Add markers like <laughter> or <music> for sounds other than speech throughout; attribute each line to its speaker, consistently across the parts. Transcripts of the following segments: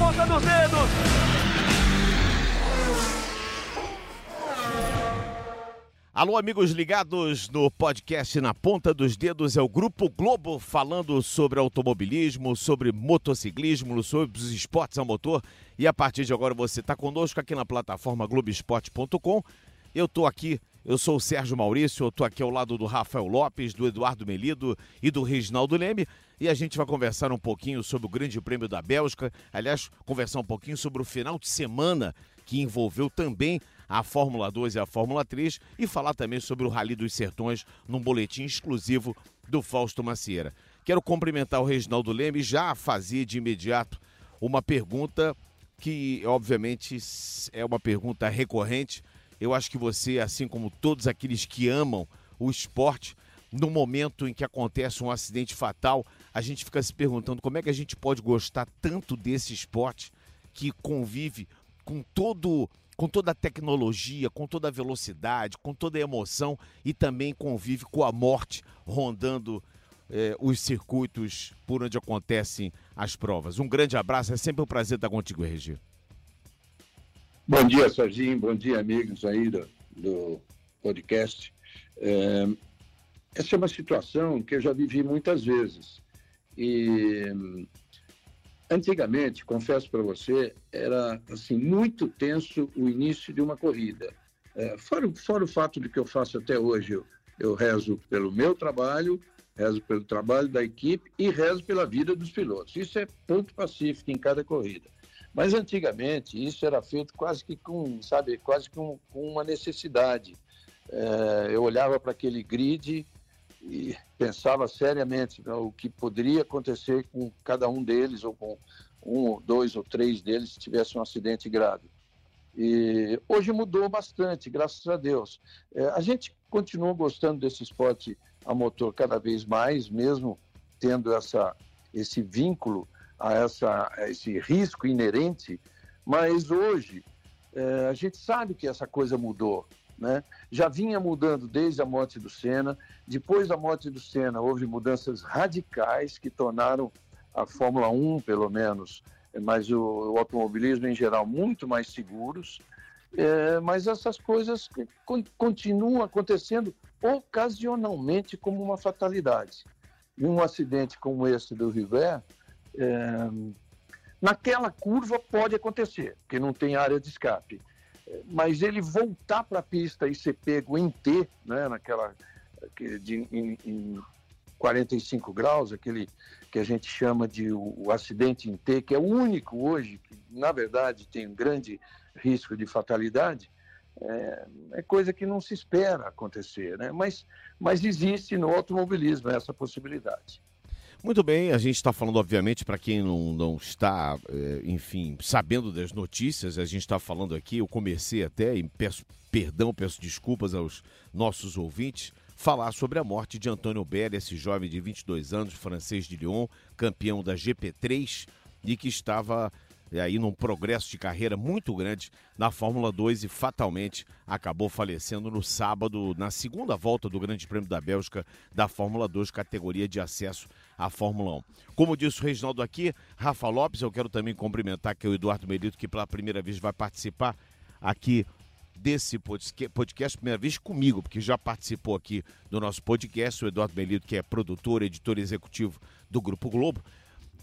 Speaker 1: ponta dos dedos.
Speaker 2: Alô, amigos ligados no podcast Na Ponta dos Dedos, é o Grupo Globo falando sobre automobilismo, sobre motociclismo, sobre os esportes a motor. E a partir de agora você está conosco aqui na plataforma Globoesporte.com. Eu estou aqui, eu sou o Sérgio Maurício, eu estou aqui ao lado do Rafael Lopes, do Eduardo Melido e do Reginaldo Leme. E a gente vai conversar um pouquinho sobre o Grande Prêmio da Bélgica. Aliás, conversar um pouquinho sobre o final de semana que envolveu também a Fórmula 2 e a Fórmula 3 e falar também sobre o Rally dos Sertões num boletim exclusivo do Fausto Macieira. Quero cumprimentar o Reginaldo Leme já fazer de imediato uma pergunta que, obviamente, é uma pergunta recorrente. Eu acho que você, assim como todos aqueles que amam o esporte, no momento em que acontece um acidente fatal, a gente fica se perguntando como é que a gente pode gostar tanto desse esporte que convive com todo com toda a tecnologia, com toda a velocidade, com toda a emoção e também convive com a morte rondando eh, os circuitos por onde acontecem as provas. Um grande abraço, é sempre um prazer estar contigo, Regi.
Speaker 3: Bom dia, Serginho, bom dia, amigos aí do, do podcast. É, essa é uma situação que eu já vivi muitas vezes. E Antigamente, confesso para você, era assim muito tenso o início de uma corrida. É, fora, fora, o fato de que eu faço até hoje, eu, eu rezo pelo meu trabalho, rezo pelo trabalho da equipe e rezo pela vida dos pilotos. Isso é ponto pacífico em cada corrida. Mas antigamente isso era feito quase que com, sabe, quase com, com uma necessidade. É, eu olhava para aquele grid e pensava seriamente né, o que poderia acontecer com cada um deles, ou com um, dois ou três deles, se tivesse um acidente grave. E hoje mudou bastante, graças a Deus. É, a gente continua gostando desse esporte a motor cada vez mais, mesmo tendo essa, esse vínculo a, essa, a esse risco inerente, mas hoje é, a gente sabe que essa coisa mudou. Né? Já vinha mudando desde a morte do Senna. Depois da morte do Senna, houve mudanças radicais que tornaram a Fórmula 1, pelo menos, mas o, o automobilismo em geral, muito mais seguros. É, mas essas coisas continuam acontecendo ocasionalmente como uma fatalidade. E um acidente como esse do River, naquela curva pode acontecer, porque não tem área de escape mas ele voltar para a pista e ser pego em T, né, naquela de, em, em 45 graus, aquele que a gente chama de o, o, acidente em T, que é o único hoje que, na verdade, tem um grande risco de fatalidade, é, é coisa que não se espera acontecer, né? mas, mas existe no automobilismo essa possibilidade.
Speaker 2: Muito bem, a gente está falando, obviamente, para quem não, não está, é, enfim, sabendo das notícias, a gente está falando aqui, eu comecei até, e peço perdão, peço desculpas aos nossos ouvintes, falar sobre a morte de Antônio Belli, esse jovem de 22 anos, francês de Lyon, campeão da GP3 e que estava e aí num progresso de carreira muito grande na Fórmula 2 e fatalmente acabou falecendo no sábado, na segunda volta do Grande Prêmio da Bélgica da Fórmula 2, categoria de acesso à Fórmula 1. Como disse o Reginaldo aqui, Rafa Lopes, eu quero também cumprimentar que o Eduardo Merito, que pela primeira vez vai participar aqui desse podcast, primeira vez comigo, porque já participou aqui do nosso podcast, o Eduardo Melito, que é produtor, editor executivo do Grupo Globo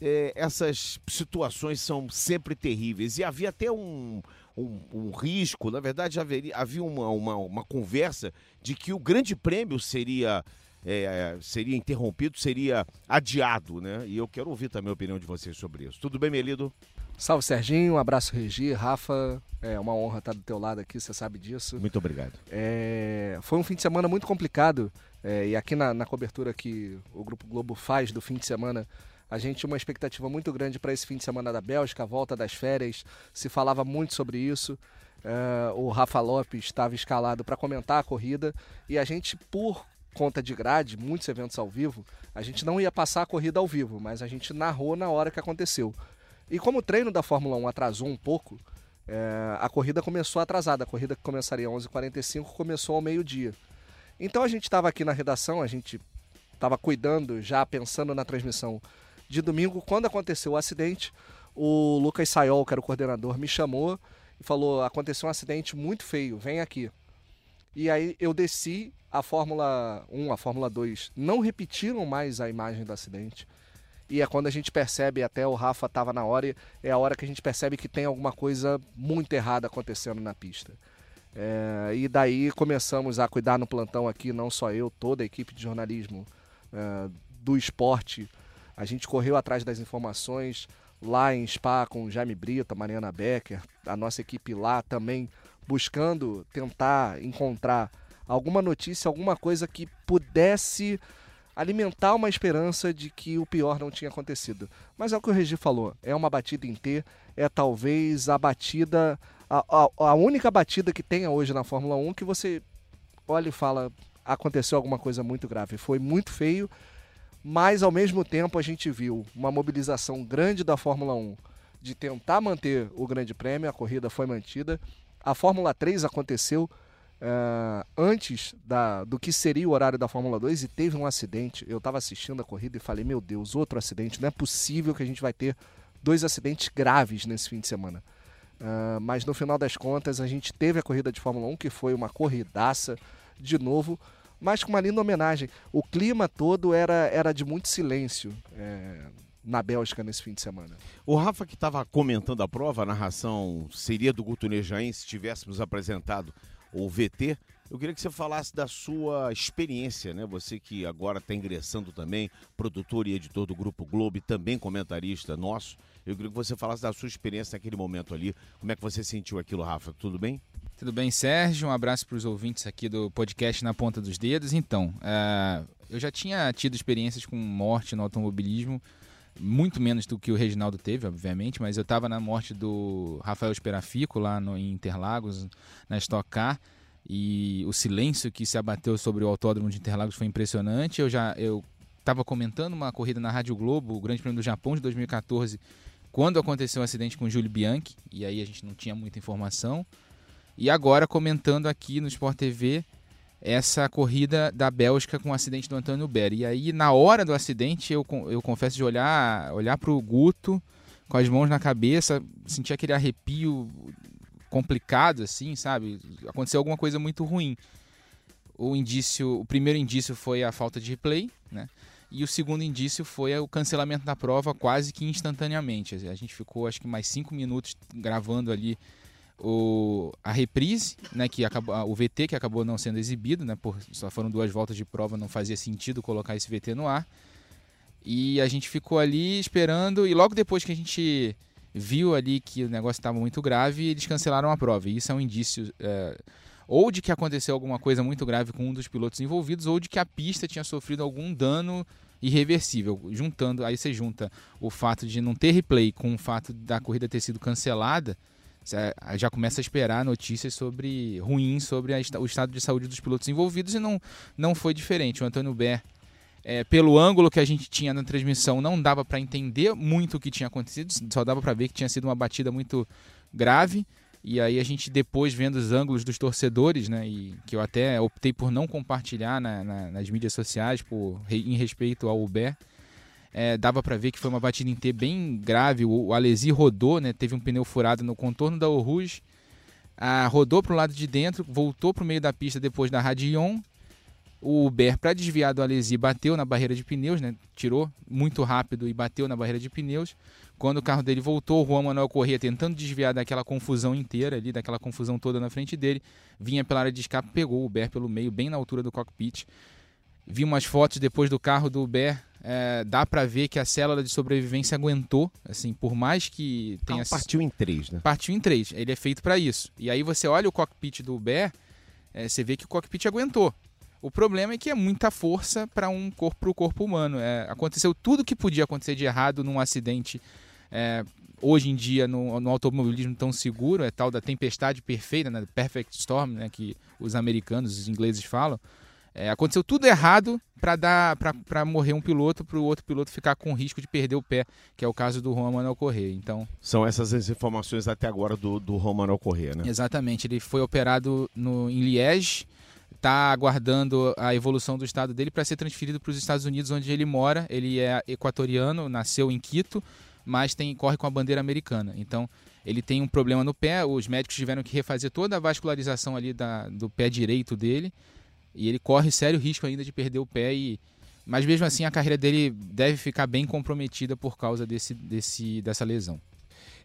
Speaker 2: é, essas situações são sempre terríveis. E havia até um, um, um risco, na verdade, haveria, havia uma, uma, uma, conversa de que o grande prêmio seria. É, seria interrompido, seria adiado, né? E eu quero ouvir também a opinião de vocês sobre isso. Tudo bem, Melido?
Speaker 4: Salve, Serginho. Um abraço, Regi. Rafa, é uma honra estar do teu lado aqui, você sabe disso.
Speaker 2: Muito obrigado.
Speaker 4: É, foi um fim de semana muito complicado. É, e aqui na, na cobertura que o Grupo Globo faz do fim de semana, a gente tinha uma expectativa muito grande para esse fim de semana da Bélgica, a volta das férias. Se falava muito sobre isso. Uh, o Rafa Lopes estava escalado para comentar a corrida e a gente, por conta de grade, muitos eventos ao vivo, a gente não ia passar a corrida ao vivo, mas a gente narrou na hora que aconteceu. E como o treino da Fórmula 1 atrasou um pouco, é, a corrida começou atrasada. A corrida que começaria às 11h45 começou ao meio-dia. Então a gente estava aqui na redação, a gente estava cuidando, já pensando na transmissão de domingo, quando aconteceu o acidente, o Lucas Sayol, que era o coordenador, me chamou e falou: aconteceu um acidente muito feio, vem aqui. E aí eu desci, a Fórmula 1, a Fórmula 2 não repetiram mais a imagem do acidente. E é quando a gente percebe, até o Rafa estava na hora, é a hora que a gente percebe que tem alguma coisa muito errada acontecendo na pista. É, e daí começamos a cuidar no plantão aqui, não só eu, toda a equipe de jornalismo é, do esporte. A gente correu atrás das informações lá em Spa com Jaime Brito, Mariana Becker, a nossa equipe lá também buscando tentar encontrar alguma notícia, alguma coisa que pudesse alimentar uma esperança de que o pior não tinha acontecido. Mas é o que o Regi falou, é uma batida em T, é talvez a batida, a, a, a única batida que tenha hoje na Fórmula 1 que você olha e fala, aconteceu alguma coisa muito grave. Foi muito feio, mas ao mesmo tempo a gente viu uma mobilização grande da Fórmula 1 de tentar manter o Grande Prêmio, a corrida foi mantida. A Fórmula 3 aconteceu uh, antes da, do que seria o horário da Fórmula 2 e teve um acidente. Eu estava assistindo a corrida e falei: Meu Deus, outro acidente. Não é possível que a gente vai ter dois acidentes graves nesse fim de semana. Uh, mas no final das contas, a gente teve a corrida de Fórmula 1, que foi uma corridaça de novo, mas com uma linda homenagem. O clima todo era, era de muito silêncio. É, na Bélgica nesse fim de semana.
Speaker 2: O Rafa que estava comentando a prova, a narração seria do Guto Nejaim se tivéssemos apresentado ou VT, eu queria que você falasse da sua experiência, né? Você que agora está ingressando também, produtor e editor do Grupo Globo também comentarista nosso. Eu queria que você falasse da sua experiência naquele momento ali. Como é que você sentiu aquilo, Rafa? Tudo bem?
Speaker 1: Tudo bem, Sérgio. Um abraço para os ouvintes aqui do podcast Na Ponta dos Dedos. Então, uh, eu já tinha tido experiências com morte no automobilismo, muito menos do que o Reginaldo teve, obviamente, mas eu estava na morte do Rafael Esperafico lá no, em Interlagos, na Stock Car, e o silêncio que se abateu sobre o autódromo de Interlagos foi impressionante. Eu já eu estava comentando uma corrida na Rádio Globo, o Grande Prêmio do Japão de 2014, quando aconteceu o um acidente com o Júlio Bianchi, e aí a gente não tinha muita informação. E agora comentando aqui no Sport TV essa corrida da Bélgica com o acidente do Antônio Berry. E aí, na hora do acidente, eu, eu confesso de olhar, olhar para o Guto com as mãos na cabeça, sentir aquele arrepio complicado, assim, sabe? Aconteceu alguma coisa muito ruim. O indício, o primeiro indício foi a falta de replay, né? E o segundo indício foi o cancelamento da prova quase que instantaneamente. A gente ficou, acho que mais cinco minutos gravando ali o, a reprise, né, que acabou, o VT que acabou não sendo exibido, né, por, só foram duas voltas de prova, não fazia sentido colocar esse VT no ar. E a gente ficou ali esperando, e logo depois que a gente viu ali que o negócio estava muito grave, eles cancelaram a prova. E isso é um indício é, ou de que aconteceu alguma coisa muito grave com um dos pilotos envolvidos, ou de que a pista tinha sofrido algum dano irreversível. Juntando, aí você junta o fato de não ter replay com o fato da corrida ter sido cancelada você já começa a esperar notícias sobre ruins sobre a, o estado de saúde dos pilotos envolvidos e não, não foi diferente. O Antônio Ber, é, pelo ângulo que a gente tinha na transmissão, não dava para entender muito o que tinha acontecido, só dava para ver que tinha sido uma batida muito grave. E aí a gente depois vendo os ângulos dos torcedores, né, e que eu até optei por não compartilhar na, na, nas mídias sociais por em respeito ao Uber, é, dava para ver que foi uma batida em T bem grave. O, o Alesi rodou, né, teve um pneu furado no contorno da Oruge, ah, rodou para o lado de dentro, voltou para o meio da pista depois da Radion. O Uber, para desviar do Alesi, bateu na barreira de pneus, né, tirou muito rápido e bateu na barreira de pneus. Quando o carro dele voltou, o Juan Manuel corria tentando desviar daquela confusão inteira ali, daquela confusão toda na frente dele. Vinha pela área de escape, pegou o Uber pelo meio, bem na altura do cockpit. Vi umas fotos depois do carro do Uber é, dá para ver que a célula de sobrevivência aguentou, assim, por mais que tenha...
Speaker 2: Ah, partiu em três, né?
Speaker 1: Partiu em três, ele é feito para isso. E aí você olha o cockpit do Uber, é, você vê que o cockpit aguentou. O problema é que é muita força para um corpo pro corpo humano. É, aconteceu tudo que podia acontecer de errado num acidente é, hoje em dia no, no, automobilismo tão seguro, é tal da tempestade perfeita, né, perfect storm, né, que os americanos, os ingleses falam. É, aconteceu tudo errado para dar para morrer um piloto, para o outro piloto ficar com risco de perder o pé, que é o caso do Juan Manuel. Então
Speaker 2: são essas as informações até agora do do Juan Manuel né?
Speaker 1: Exatamente. Ele foi operado no em Liège, está aguardando a evolução do estado dele para ser transferido para os Estados Unidos, onde ele mora. Ele é equatoriano, nasceu em Quito, mas tem corre com a bandeira americana. Então, ele tem um problema no pé, os médicos tiveram que refazer toda a vascularização ali da, do pé direito dele, e ele corre sério risco ainda de perder o pé e mas mesmo assim a carreira dele deve ficar bem comprometida por causa desse, desse, dessa lesão.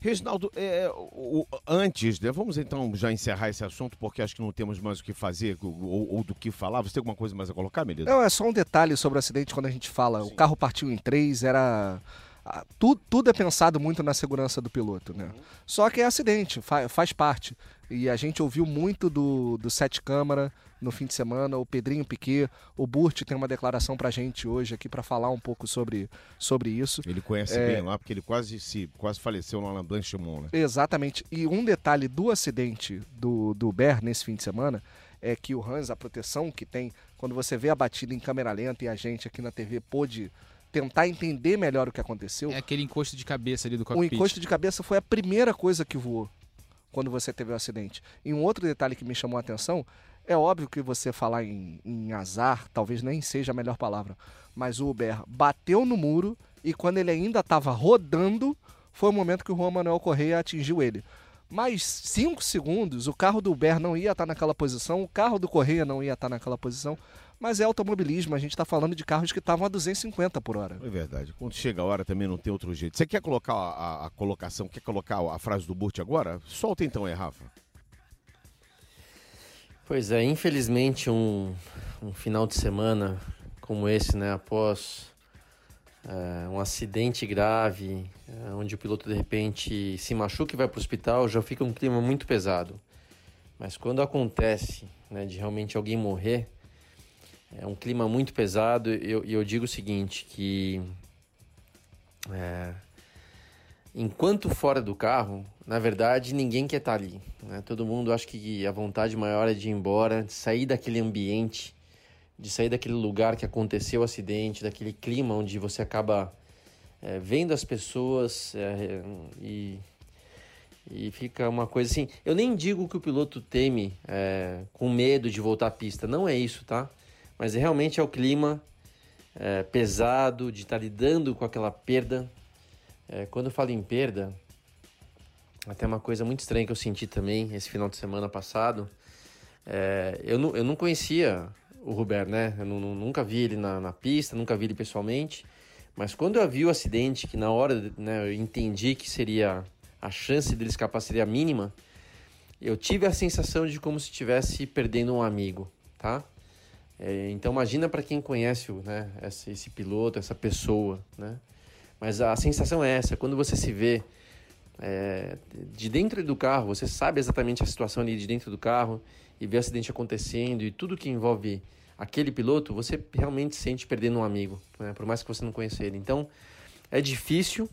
Speaker 2: Reginaldo, é, o, antes, né, vamos então já encerrar esse assunto, porque acho que não temos mais o que fazer ou, ou do que falar. Você tem alguma coisa mais a colocar, Melissa?
Speaker 4: Não, é só um detalhe sobre o acidente quando a gente fala. Sim. O carro partiu em três, era. Tudo, tudo é pensado muito na segurança do piloto, né? Uhum. Só que é acidente, faz, faz parte. E a gente ouviu muito do, do Sete Câmara, no fim de semana, o Pedrinho Piquet, o Burt tem uma declaração pra gente hoje aqui para falar um pouco sobre, sobre isso.
Speaker 2: Ele conhece é... bem lá, porque ele quase se quase faleceu lá na Blanchimont, né?
Speaker 4: Exatamente. E um detalhe do acidente do, do Ber nesse fim de semana é que o Hans, a proteção que tem, quando você vê a batida em câmera lenta e a gente aqui na TV pôde tentar entender melhor o que aconteceu.
Speaker 1: É aquele encosto de cabeça ali do cockpit.
Speaker 4: O encosto de cabeça foi a primeira coisa que voou quando você teve o acidente. E um outro detalhe que me chamou a atenção é óbvio que você falar em, em azar talvez nem seja a melhor palavra, mas o Uber bateu no muro e quando ele ainda estava rodando, foi o momento que o Juan Manuel Correia atingiu ele. Mais cinco segundos, o carro do Uber não ia estar naquela posição, o carro do Correia não ia estar naquela posição, mas é automobilismo, a gente está falando de carros que estavam a 250 por hora.
Speaker 2: É verdade. Quando chega a hora também não tem outro jeito. Você quer colocar a, a, a colocação, quer colocar a frase do Burt agora? Solta então aí, Rafa.
Speaker 5: Pois é, infelizmente um, um final de semana como esse, né, após é, um acidente grave, é, onde o piloto de repente se machuca e vai para o hospital, já fica um clima muito pesado. Mas quando acontece né, de realmente alguém morrer, é um clima muito pesado e eu, eu, digo o seguinte, que é, enquanto fora do carro, na verdade, ninguém quer estar ali. Né? Todo mundo acha que a vontade maior é de ir embora, de sair daquele ambiente, de sair daquele lugar que aconteceu o acidente, daquele clima onde você acaba é, vendo as pessoas é, e, e fica uma coisa assim. Eu nem digo que o piloto teme é, com medo de voltar à pista, não é isso, tá? Mas realmente é o clima é, pesado de estar lidando com aquela perda. É, quando eu falo em perda, até uma coisa muito estranha que eu senti também esse final de semana passado. É, eu, não, eu não conhecia o Robert, né? Eu não, nunca vi ele na, na, pista, nunca vi ele pessoalmente. Mas quando eu vi o acidente, que na hora né, eu entendi que seria a chance dele escapar seria mínima, eu tive a sensação de como se estivesse perdendo um amigo, tá? É, então imagina para quem conhece né, esse, esse piloto, essa pessoa, né? Mas a sensação é essa, quando você se vê é, de dentro do carro, você sabe exatamente a situação ali de dentro do carro e vê o acidente acontecendo e tudo que envolve aquele piloto, você realmente sente perdendo um amigo, né? por mais que você não conheça ele. Então, é difícil,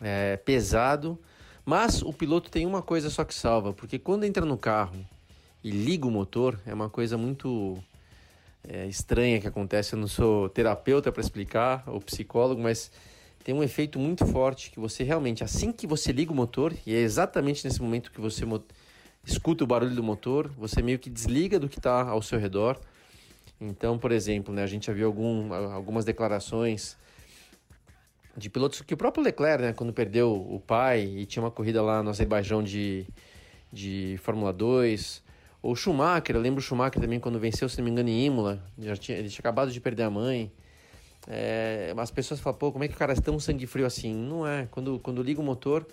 Speaker 5: é pesado, mas o piloto tem uma coisa só que salva, porque quando entra no carro e liga o motor, é uma coisa muito é, estranha que acontece. Eu não sou terapeuta para explicar, ou psicólogo, mas tem um efeito muito forte que você realmente, assim que você liga o motor, e é exatamente nesse momento que você escuta o barulho do motor, você meio que desliga do que está ao seu redor. Então, por exemplo, né, a gente já viu algum, algumas declarações de pilotos que o próprio Leclerc, né, quando perdeu o pai e tinha uma corrida lá no Azerbaijão de, de Fórmula 2, ou Schumacher, eu lembro o Schumacher também quando venceu, se não me engano, em Imola, já tinha, ele tinha acabado de perder a mãe. É, as pessoas falam, pô, como é que o cara é tão sangue frio assim? Não é. Quando, quando liga o motor,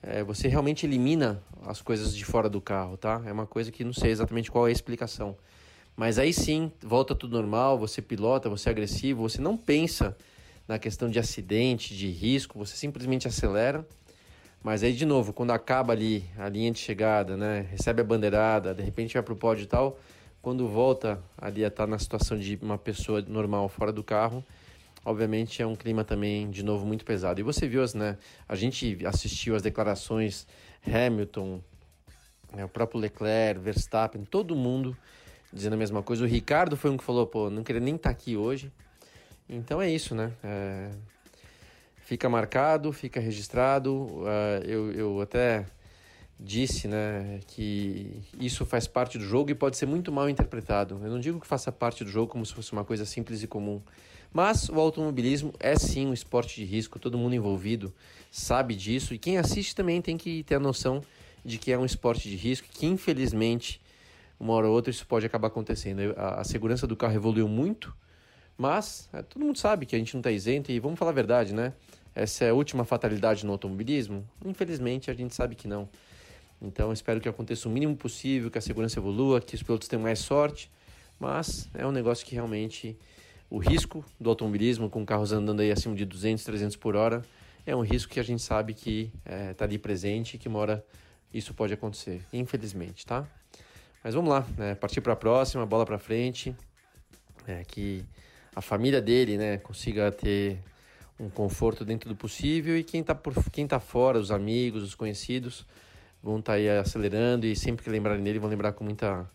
Speaker 5: é, você realmente elimina as coisas de fora do carro, tá? É uma coisa que não sei exatamente qual é a explicação. Mas aí sim, volta tudo normal, você pilota, você é agressivo, você não pensa na questão de acidente, de risco, você simplesmente acelera. Mas aí, de novo, quando acaba ali a linha de chegada, né? Recebe a bandeirada, de repente vai pro pódio e tal, quando volta ali a estar tá na situação de uma pessoa normal fora do carro, obviamente é um clima também, de novo, muito pesado. E você viu, as, né? A gente assistiu as declarações Hamilton, né, o próprio Leclerc, Verstappen, todo mundo dizendo a mesma coisa. O Ricardo foi um que falou, pô, não queria nem estar tá aqui hoje. Então é isso, né? É... Fica marcado, fica registrado. Uh, eu, eu até disse né, que isso faz parte do jogo e pode ser muito mal interpretado. Eu não digo que faça parte do jogo como se fosse uma coisa simples e comum, Mas o automobilismo é sim um esporte de risco, todo mundo envolvido sabe disso e quem assiste também tem que ter a noção de que é um esporte de risco, que infelizmente uma hora ou outra isso pode acabar acontecendo. A, a segurança do carro evoluiu muito, mas é, todo mundo sabe que a gente não está isento e vamos falar a verdade, né? Essa é a última fatalidade no automobilismo? Infelizmente a gente sabe que não. Então espero que aconteça o mínimo possível, que a segurança evolua, que os pilotos tenham mais sorte, mas é um negócio que realmente o risco do automobilismo, com carros andando aí acima de 200, 300 por hora, é um risco que a gente sabe que está é, tá ali presente que uma hora isso pode acontecer, infelizmente, tá? Mas vamos lá, né? partir para a próxima, bola para frente, é, que a família dele né, consiga ter um conforto dentro do possível e quem está quem tá fora, os amigos, os conhecidos, vão estar tá aí acelerando e sempre que lembrarem dele vão lembrar com muita,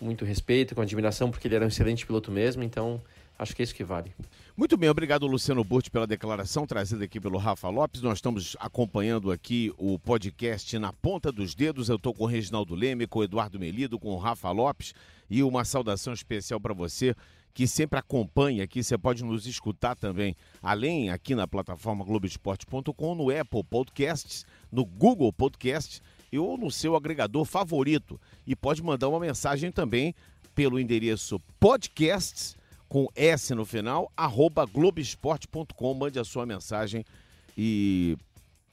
Speaker 5: muito respeito, com admiração, porque ele era um excelente piloto mesmo, então Acho que é isso que vale.
Speaker 2: Muito bem, obrigado Luciano Burti pela declaração trazida aqui pelo Rafa Lopes. Nós estamos acompanhando aqui o podcast na ponta dos dedos. Eu estou com o Reginaldo Leme, com o Eduardo Melido, com o Rafa Lopes e uma saudação especial para você que sempre acompanha aqui. Você pode nos escutar também, além aqui na plataforma Globoesporte.com, no Apple Podcasts, no Google Podcasts ou no seu agregador favorito. E pode mandar uma mensagem também pelo endereço podcasts com S no final, arroba globesport.com. Mande a sua mensagem e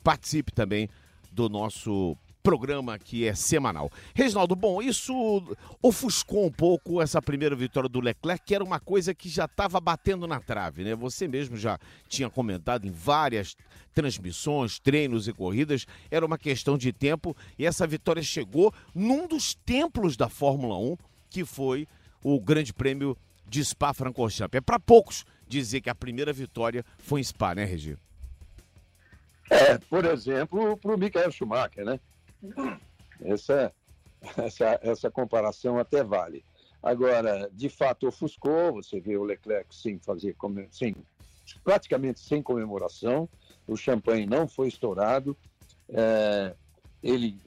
Speaker 2: participe também do nosso programa que é semanal. Reginaldo, bom, isso ofuscou um pouco essa primeira vitória do Leclerc, que era uma coisa que já estava batendo na trave, né? Você mesmo já tinha comentado em várias transmissões, treinos e corridas, era uma questão de tempo e essa vitória chegou num dos templos da Fórmula 1, que foi o Grande Prêmio de Spa-Francorchamps. É para poucos dizer que a primeira vitória foi em Spa, né, Regi?
Speaker 3: É, por exemplo, para o Michael Schumacher, né? Essa, essa, essa comparação até vale. Agora, de fato, ofuscou, você vê o Leclerc sem fazer, sem, praticamente sem comemoração, o champanhe não foi estourado, é, ele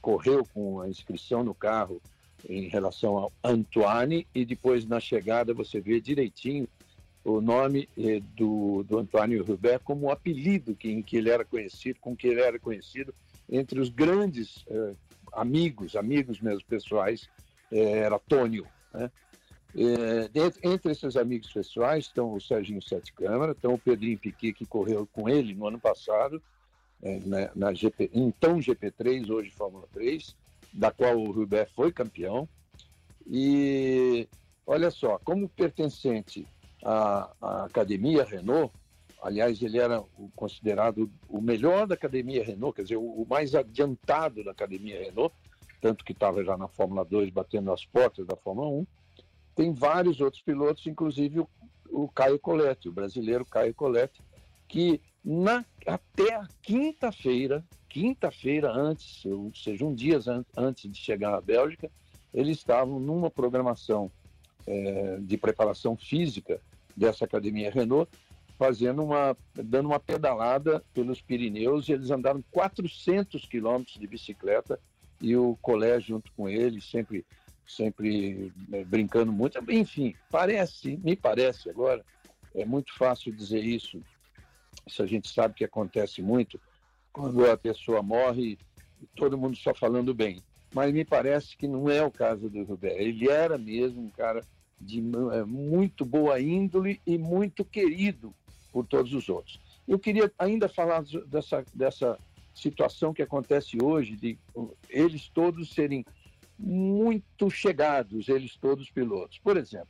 Speaker 3: correu com a inscrição no carro em relação ao Antoine, e depois na chegada você vê direitinho o nome eh, do, do Antônio Rubert como o apelido que, em que ele era conhecido, com que ele era conhecido entre os grandes eh, amigos, amigos mesmo pessoais, eh, era Tônio. Né? entre esses amigos pessoais estão o Serginho Sete Câmara, estão o Pedrinho Piquet, que correu com ele no ano passado, na, na GP, então GP3, hoje Fórmula 3, da qual o Rubé foi campeão. E olha só, como pertencente à, à Academia Renault, aliás, ele era considerado o melhor da Academia Renault, quer dizer, o, mais adiantado da Academia Renault, tanto que estava já na Fórmula 2 batendo as portas da Fórmula 1. Tem vários outros pilotos, inclusive o, o Caio Colette, o brasileiro Caio Colette, que na, até a quinta-feira quinta-feira antes, ou seja, um dia antes de chegar à Bélgica, eles estavam numa programação é, de preparação física dessa academia Renault, fazendo uma, dando uma pedalada pelos Pirineus e eles andaram 400 quilômetros de bicicleta e o colégio junto com eles, sempre, sempre é, brincando muito. Enfim, parece, me parece agora, é muito fácil dizer isso, se a gente sabe que acontece muito, quando a pessoa morre, todo mundo só falando bem. Mas me parece que não é o caso do Rubé. Ele era mesmo um cara de é, muito boa índole e muito querido por todos os outros. Eu queria ainda falar dessa, dessa situação que acontece hoje, de eles todos serem muito chegados, eles todos pilotos. Por exemplo,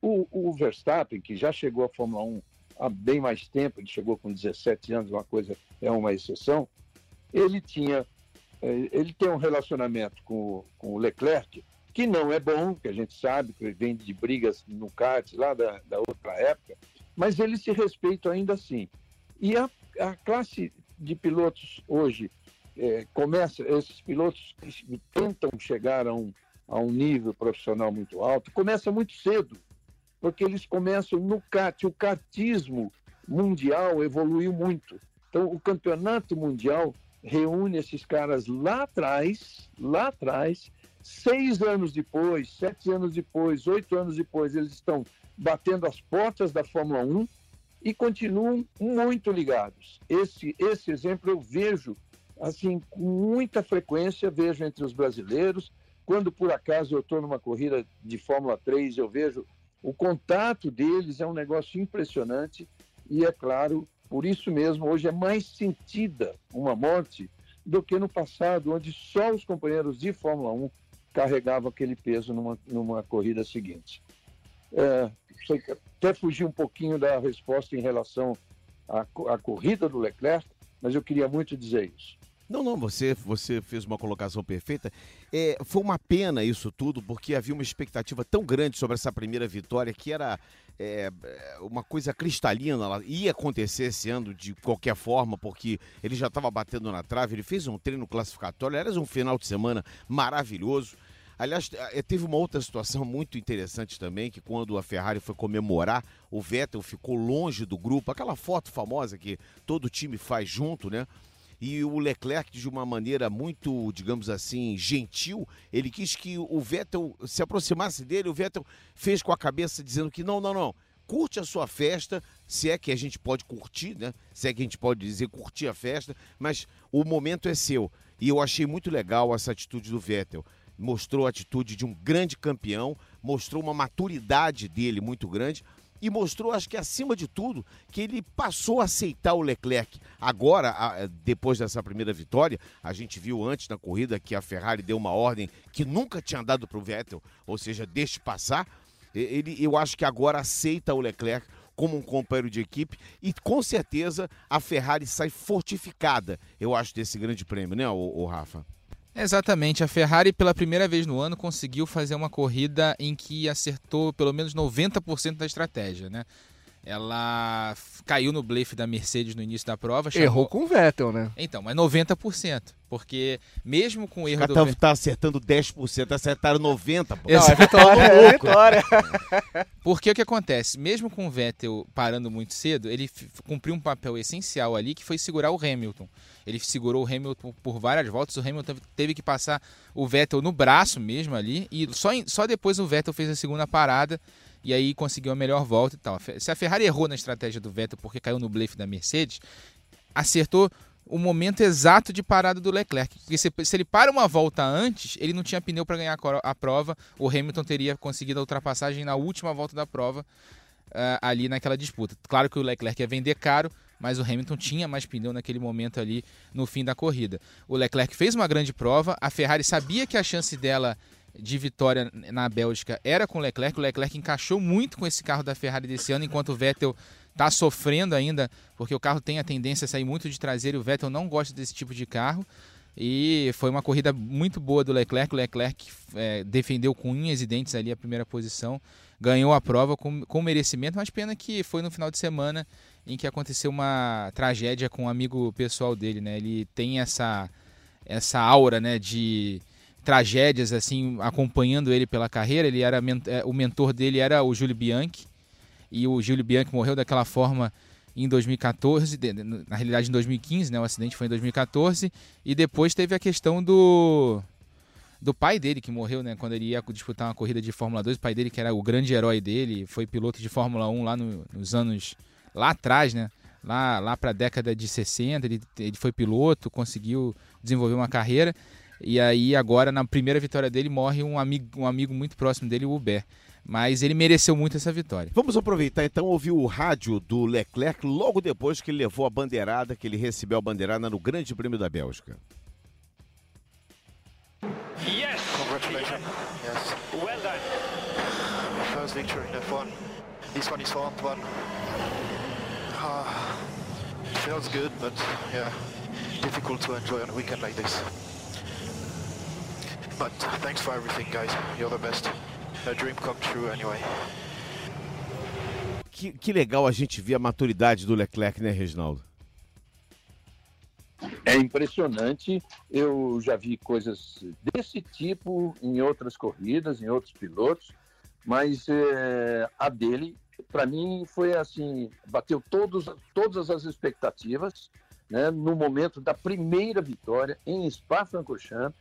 Speaker 3: o, o Verstappen, que já chegou à Fórmula 1 há bem mais tempo, ele chegou com 17 anos, uma coisa é uma exceção. Ele tinha, eh, ele tem um relacionamento com, com o Leclerc que não é bom, que a gente sabe que vem de brigas no kart lá da, da outra época, mas eles se respeitam ainda assim. E a, a classe de pilotos hoje é, começa, esses pilotos que tentam chegar a um, a um nível profissional muito alto, começa muito cedo porque eles começam no kart. O kartismo mundial evoluiu muito. Então, o campeonato mundial reúne esses caras lá atrás, lá atrás, seis anos depois, sete anos depois, oito anos depois, eles estão batendo as portas da Fórmula 1 e continuam muito ligados. Esse, esse exemplo eu vejo assim com muita frequência, vejo entre os brasileiros. Quando por acaso eu estou numa corrida de Fórmula 3, eu vejo o contato deles, é um negócio impressionante e é claro, por isso mesmo, hoje é mais sentida uma morte do que no passado, onde só os companheiros de Fórmula 1 carregavam aquele peso numa, numa corrida seguinte. É, até fugir um pouquinho da resposta em relação à, à corrida do Leclerc, mas eu queria muito dizer isso.
Speaker 2: Não, não, você, você fez uma colocação perfeita. É, foi uma pena isso tudo, porque havia uma expectativa tão grande sobre essa primeira vitória que era é, uma coisa cristalina. Ela ia acontecer esse ano de qualquer forma, porque ele já estava batendo na trave, ele fez um treino classificatório, era um final de semana maravilhoso. Aliás, é, teve uma outra situação muito interessante também, que quando a Ferrari foi comemorar, o Vettel ficou longe do grupo, aquela foto famosa que todo time faz junto, né? e o Leclerc, de uma maneira muito, digamos assim, gentil, ele quis que o Vettel se aproximasse dele. O Vettel fez com a cabeça dizendo que não, não, não. Curte a sua festa, se é que a gente pode curtir, né? Se é que a gente pode dizer curtir a festa, mas o momento é seu. E eu achei muito legal essa atitude do Vettel. Mostrou a atitude de um grande campeão, mostrou uma maturidade dele muito grande e mostrou, acho que acima de tudo, que ele passou a aceitar o Leclerc. Agora, depois dessa primeira vitória, a gente viu antes na corrida que a Ferrari deu uma ordem que nunca tinha dado para o Vettel, ou seja, deixe passar. Ele, eu acho que agora aceita o Leclerc como um companheiro de equipe e com certeza a Ferrari sai fortificada, eu acho, desse grande prêmio, né, o, Rafa?
Speaker 1: Exatamente. A Ferrari, pela primeira vez no ano, conseguiu fazer uma corrida em que acertou pelo menos 90% da estratégia, né? Ela caiu no blefe da Mercedes no início da prova.
Speaker 4: Chamou... Errou com o Vettel, né?
Speaker 1: Então, mas 90%. Porque mesmo com o erro
Speaker 2: do Vettel... tá acertando 10%, acertaram 90%. Pô.
Speaker 4: Não, é vitória, é vitória. <laughs>
Speaker 1: Porque o que acontece? Mesmo com o Vettel parando muito cedo, ele cumpriu um papel essencial ali, que foi segurar o Hamilton. Ele segurou o Hamilton por várias voltas, o Hamilton teve que passar o Vettel no braço mesmo ali, e só, só depois o Vettel fez a segunda parada e aí conseguiu a melhor volta e tal. Se a Ferrari errou na estratégia do Vettel porque caiu no blefe da Mercedes, acertou o momento exato de parada do Leclerc. Porque se, se ele para uma volta antes, ele não tinha pneu para ganhar a prova, o Hamilton teria conseguido a ultrapassagem na última volta da prova uh, ali naquela disputa. Claro que o Leclerc ia vender caro, mas o Hamilton tinha mais pneu naquele momento ali no fim da corrida. O Leclerc fez uma grande prova, a Ferrari sabia que a chance dela de vitória na Bélgica era com o Leclerc. O Leclerc encaixou muito com esse carro da Ferrari desse ano, enquanto o Vettel está sofrendo ainda, porque o carro tem a tendência a sair muito de traseiro e o Vettel não gosta desse tipo de carro. E foi uma corrida muito boa do Leclerc. O Leclerc é, defendeu com unhas e dentes ali a primeira posição, ganhou a prova com, com merecimento, mas pena que foi no final de semana em que aconteceu uma tragédia com um amigo pessoal dele. Né? Ele tem essa, essa aura né, de tragédias assim acompanhando ele pela carreira. Ele era é, o mentor dele era o Júlio Bianchi e o Júlio Bianchi morreu daquela forma em 2014, na realidade em 2015, né? O acidente foi em 2014 e depois teve a questão do do pai dele que morreu, né, quando ele ia disputar uma corrida de Fórmula 2, o pai dele que era o grande herói dele, foi piloto de Fórmula 1 lá no, nos anos lá atrás, né? Lá, lá para a década de 60, ele, ele foi piloto, conseguiu desenvolver uma carreira e aí agora na primeira vitória dele morre um amigo, um amigo muito próximo dele, o Hubert. Mas ele mereceu muito essa vitória.
Speaker 2: Vamos aproveitar então ouvir o rádio do Leclerc logo depois que ele levou a bandeirada, que ele recebeu a bandeirada no Grande Prêmio da Bélgica.
Speaker 6: Yes.
Speaker 7: Congratulations. Yes.
Speaker 6: Well done.
Speaker 7: First victory in F1. This one is for Antoine. Uh, feels good, but yeah, difficult to enjoy on a weekend like this. But thanks for everything, guys. You're the best. A dream come true anyway.
Speaker 2: Que, que legal a gente ver a maturidade do Leclerc, né, Reginaldo?
Speaker 3: É impressionante. Eu já vi coisas desse tipo em outras corridas, em outros pilotos, mas é, a dele, para mim, foi assim: bateu todos, todas as expectativas. Né, no momento da primeira vitória em Spa-Francorchamps,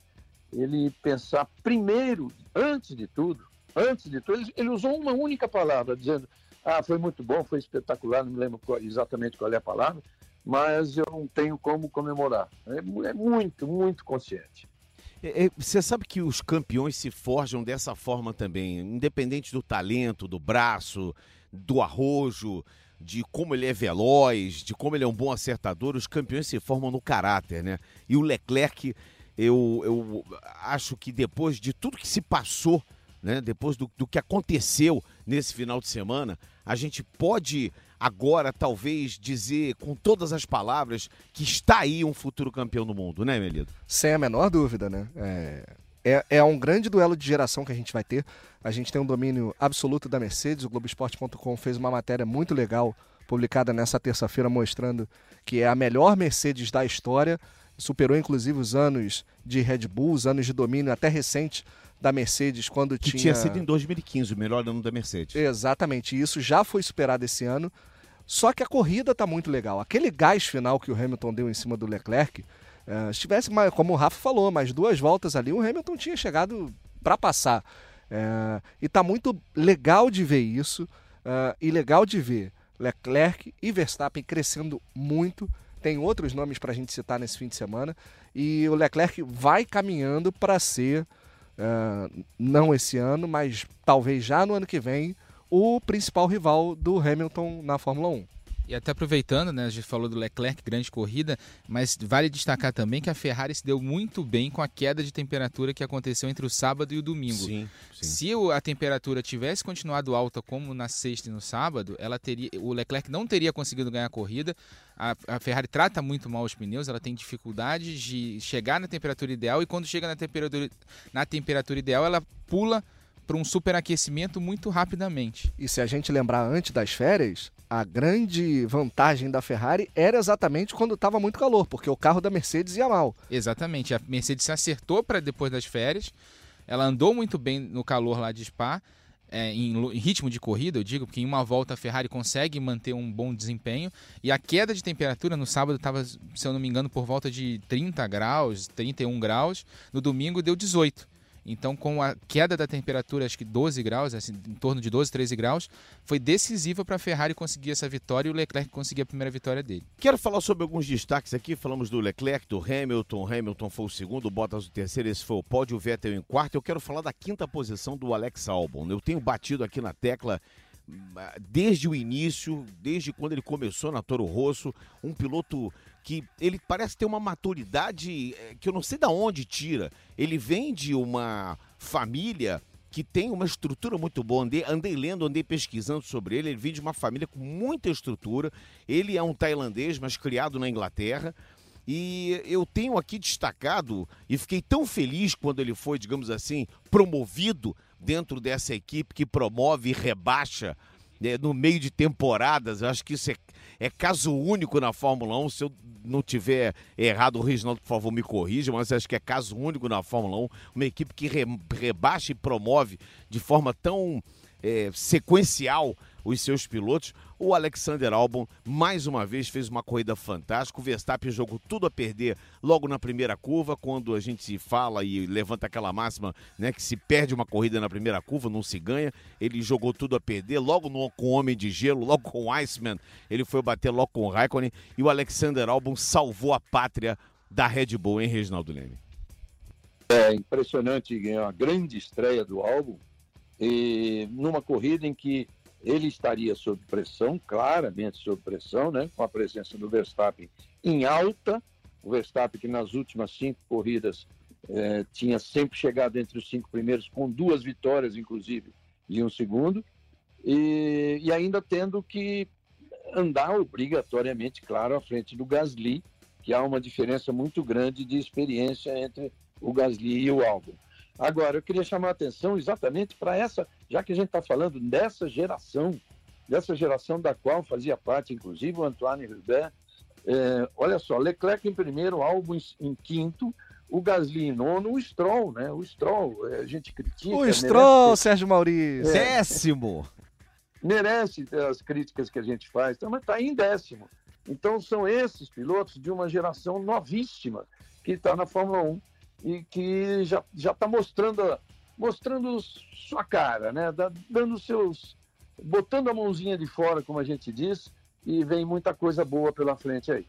Speaker 3: ele pensar primeiro, antes de tudo, antes de tudo, ele, usou uma única palavra, dizendo: Ah, foi muito bom, foi espetacular, não me lembro qual, exatamente qual é a palavra, mas eu não tenho como comemorar. É, é muito, muito consciente.
Speaker 2: É, é, você sabe que os campeões se forjam dessa forma também, independente do talento, do braço, do arrojo, de como ele é veloz, de como ele é um bom acertador, os campeões se formam no caráter, né? E o Leclerc, eu, eu acho que depois de tudo que se passou, né? Depois do, do que aconteceu nesse final de semana, a gente pode agora talvez dizer com todas as palavras que está aí um futuro campeão do mundo, né, Melido?
Speaker 4: Sem a menor dúvida, né? É, é, é um grande duelo de geração que a gente vai ter. A gente tem um domínio absoluto da Mercedes. O Globoesporte.com fez uma matéria muito legal, publicada nessa terça-feira, mostrando que é a melhor Mercedes da história. Superou inclusive os anos de Red Bull, os anos de domínio até recente da Mercedes quando
Speaker 2: que
Speaker 4: tinha.
Speaker 2: tinha sido em 2015 o melhor ano da Mercedes.
Speaker 4: Exatamente, isso já foi superado esse ano. Só que a corrida está muito legal. Aquele gás final que o Hamilton deu em cima do Leclerc, uh, se tivesse, mais, como o Rafa falou, mais duas voltas ali, o Hamilton tinha chegado para passar. Uh, e está muito legal de ver isso, uh, e legal de ver Leclerc e Verstappen crescendo muito. Tem outros nomes para a gente citar nesse fim de semana. E o Leclerc vai caminhando para ser, não esse ano, mas talvez já no ano que vem, o principal rival do Hamilton na Fórmula 1.
Speaker 1: E até aproveitando, né, a gente falou do Leclerc, grande corrida, mas vale destacar também que a Ferrari se deu muito bem com a queda de temperatura que aconteceu entre o sábado e o domingo.
Speaker 2: Sim, sim.
Speaker 1: Se a temperatura tivesse continuado alta como na sexta e no sábado, ela teria, o Leclerc não teria conseguido ganhar a corrida. A, a Ferrari trata muito mal os pneus, ela tem dificuldade de chegar na temperatura ideal e quando chega na temperatura, na temperatura ideal, ela pula para um superaquecimento muito rapidamente.
Speaker 4: E se a gente lembrar antes das férias, a grande vantagem da Ferrari era exatamente quando estava muito calor, porque o carro da Mercedes ia mal.
Speaker 1: Exatamente. A Mercedes se acertou para depois das férias. Ela andou muito bem no calor lá de Spa, é, em, em, ritmo de corrida, eu digo, porque em uma volta a Ferrari consegue manter um bom desempenho. E a queda de temperatura no sábado estava, se eu não me engano, por volta de 30 graus, 31 graus. No domingo deu 18. Então, com a queda da temperatura, acho que 12 graus, assim, em torno de 12, 13 graus, foi decisiva para a Ferrari conseguir essa vitória e o Leclerc conseguir a primeira vitória dele.
Speaker 2: Quero falar sobre alguns destaques aqui. Falamos do Leclerc, do Hamilton. Hamilton foi o segundo, o Bottas o terceiro, esse foi o pódio, o Vettel em quarto. Eu quero falar da quinta posição do Alex Albon. Eu tenho batido aqui na tecla desde o início, desde quando ele começou na Toro Rosso, um piloto que ele parece ter uma maturidade eh, que eu não sei de onde tira. Ele vem de uma família que tem uma estrutura muito boa. Andei, andei lendo, andei pesquisando sobre ele. Ele vem de uma família com muita estrutura. Ele é um tailandês, mas criado na Inglaterra. E eu tenho aqui destacado, e fiquei tão feliz quando ele foi, digamos assim, promovido dentro dessa equipe que promove e rebaixa né, no meio de temporadas. Eu acho que isso é, é caso único na Fórmula 1. Se eu não tiver errado, o Reginaldo, por favor, me corrija, mas acho que é caso único na Fórmula 1. Uma equipe que re, rebaixa e promove de forma tão é, sequencial os seus pilotos. O Alexander Albon, mais uma vez, fez uma corrida fantástica. O Verstappen jogou tudo a perder logo na primeira curva, quando a gente fala e levanta aquela máxima, né, que se perde uma corrida na primeira curva, não se ganha. Ele jogou tudo a perder, logo no, com o Homem de Gelo, logo com o Iceman, ele foi bater logo com o Raikkonen. E o Alexander Albon salvou a pátria da Red Bull, hein, Reginaldo Leme?
Speaker 3: É impressionante, ganhou a grande estreia do Albon, e numa corrida em que ele estaria sob pressão, claramente sob pressão, né, com a presença do Verstappen em alta. O Verstappen, que nas últimas cinco corridas eh, tinha sempre chegado entre os cinco primeiros, com duas vitórias, inclusive, de um segundo, e, e ainda tendo que andar obrigatoriamente, claro, à frente do Gasly, que há uma diferença muito grande de experiência entre o Gasly e o Albon. Agora, eu queria chamar a atenção exatamente para essa, já que a gente está falando dessa geração, dessa geração da qual fazia parte, inclusive, o Antoine Hubert. É, olha só, Leclerc em primeiro, Albon em quinto, o Gasly em nono, o Stroll, né? O Stroll, é, a gente critica.
Speaker 4: O Stroll, merece... Sérgio Maurício.
Speaker 2: É, décimo.
Speaker 3: Merece as críticas que a gente faz, então, mas está em décimo. Então, são esses pilotos de uma geração novíssima que está na Fórmula 1 e que já está mostrando mostrando sua cara, né? Dando seus. botando a mãozinha de fora, como a gente diz, e vem muita coisa boa pela frente aí.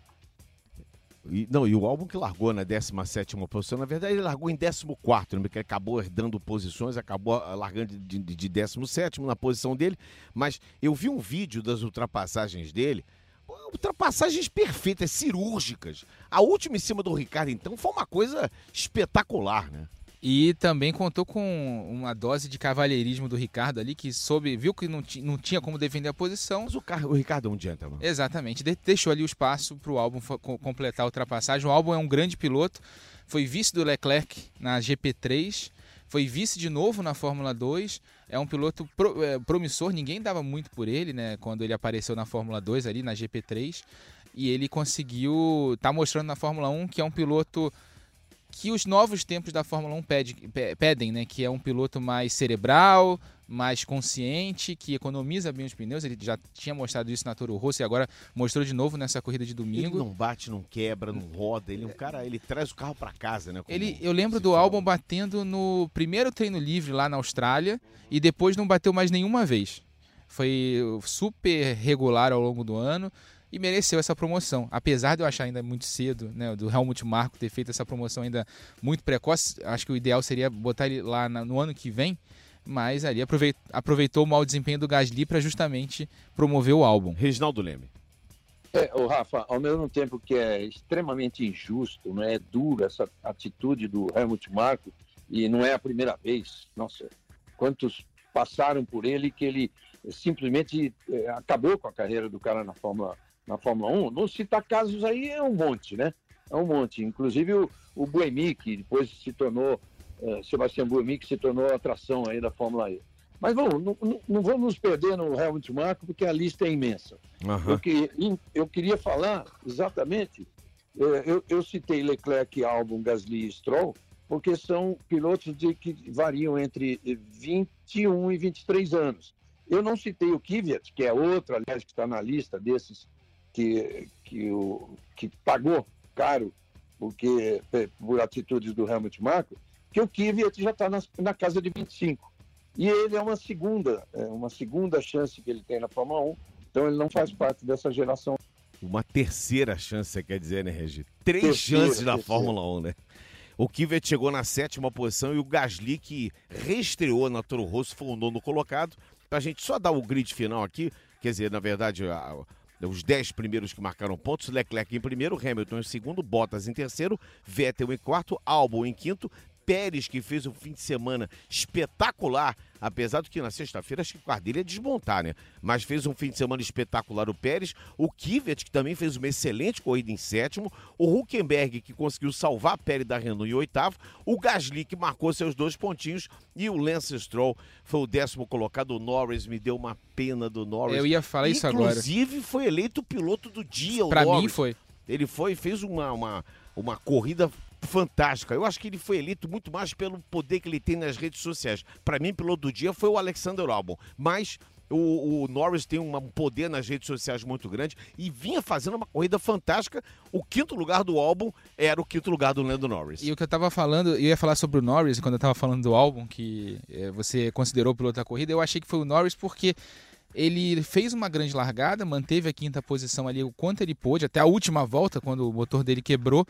Speaker 2: E, não, e o álbum que largou na 17 posição, na verdade ele largou em 14, né, porque acabou herdando posições, acabou ah, largando de, de, de 17 na posição dele. Mas eu vi um vídeo das ultrapassagens dele, ultrapassagens perfeitas, cirúrgicas. A última em cima do Ricardo, então, foi uma coisa espetacular, né?
Speaker 1: E também contou com uma dose de cavalheirismo do Ricardo ali, que soube, viu que não, não tinha como defender a posição.
Speaker 2: Mas o, car o Ricardo é um gentleman.
Speaker 1: Exatamente, de deixou ali o espaço para o álbum completar a ultrapassagem. O álbum é um grande piloto, foi vice do Leclerc na GP3, foi vice de novo na Fórmula 2. É um piloto pro, é, promissor, ninguém dava muito por ele, né? Quando ele apareceu na Fórmula 2 ali, na GP3. E ele conseguiu. tá mostrando na Fórmula 1 que é um piloto que os novos tempos da Fórmula 1 pede, pedem, né? Que é um piloto mais cerebral, mais consciente, que economiza bem os pneus. Ele já tinha mostrado isso na Toro Rosso e agora mostrou de novo nessa corrida de domingo.
Speaker 2: Ele não bate, não quebra, não roda. Ele é um cara, ele traz o carro para casa, né?
Speaker 1: Ele, eu lembro do álbum batendo no primeiro treino livre lá na Austrália e depois não bateu mais nenhuma vez. Foi super regular ao longo do ano e mereceu essa promoção. Apesar de eu achar ainda muito cedo, né, do Helmut Marko ter feito essa promoção ainda muito precoce, acho que o ideal seria botar ele lá no ano que vem, mas ali aproveitou, aproveitou o mau desempenho do Gasly para justamente promover o álbum.
Speaker 2: Reginaldo Leme.
Speaker 3: É, o Rafa, ao mesmo tempo que é extremamente injusto, não é dura essa atitude do Helmut Marko e não é a primeira vez. Nossa, quantos passaram por ele que ele simplesmente é, acabou com a carreira do cara na Fórmula na Fórmula 1, não citar casos aí é um monte, né? É um monte. Inclusive o, o Buemi, que depois se tornou, Sebastião Buemi, que se tornou atração aí da Fórmula E. Mas vamos, não, não, vamos nos perder no Helmut Marko, porque a lista é imensa. Uhum. Eu, que, eu queria falar exatamente, eu, eu, eu citei Leclerc, Albon, Gasly e Stroll, porque são pilotos de, que variam entre 21 e 23 anos. Eu não citei o Kvyat, que é outro, aliás, que está na lista desses que, que, o, que pagou caro porque, por atitudes do Helmut Marko, que o Kvyat já está na, na, casa de 25. E ele é uma segunda, é uma segunda chance que ele tem na Fórmula 1, então ele não faz parte dessa geração.
Speaker 2: Uma terceira chance, você quer dizer, né, Regi? Três terceira, chances na Fórmula 1, né? O Kvyat chegou na sétima posição e o Gasly, que reestreou na Toro Rosso, foi o nono colocado. Pra gente só dar o grid final aqui, quer dizer, na verdade, a, os dez primeiros que marcaram pontos, Leclerc em primeiro, Hamilton em segundo, Bottas em terceiro, Vettel em quarto, Albon em quinto, Pérez, que fez um fim de semana espetacular, apesar do que na sexta-feira acho que o quarto ia desmontar, né? Mas fez um fim de semana espetacular o Pérez, o Kivet, que também fez uma excelente corrida em sétimo, o Huckenberg, que conseguiu salvar a pele da Renault em oitavo, o Gasly, que marcou seus dois pontinhos, e o Lance Stroll foi o décimo colocado. O Norris me deu uma pena do Norris.
Speaker 1: Eu ia falar isso
Speaker 2: Inclusive,
Speaker 1: agora.
Speaker 2: Inclusive, foi eleito o piloto do dia,
Speaker 1: Para mim foi.
Speaker 2: Ele foi fez uma, uma, uma corrida fantástica. Eu acho que ele foi eleito muito mais pelo poder que ele tem nas redes sociais. Para mim, piloto do dia foi o Alexander Albon, mas o, o, Norris tem um poder nas redes sociais muito grande e vinha fazendo uma corrida fantástica. O quinto lugar do álbum era o quinto lugar do Lando Norris.
Speaker 1: E o que eu tava falando, eu ia falar sobre o Norris quando eu tava falando do álbum que é, você considerou piloto da corrida, eu achei que foi o Norris porque ele fez uma grande largada, manteve a quinta posição ali o quanto ele pôde, até a última volta, quando o motor dele quebrou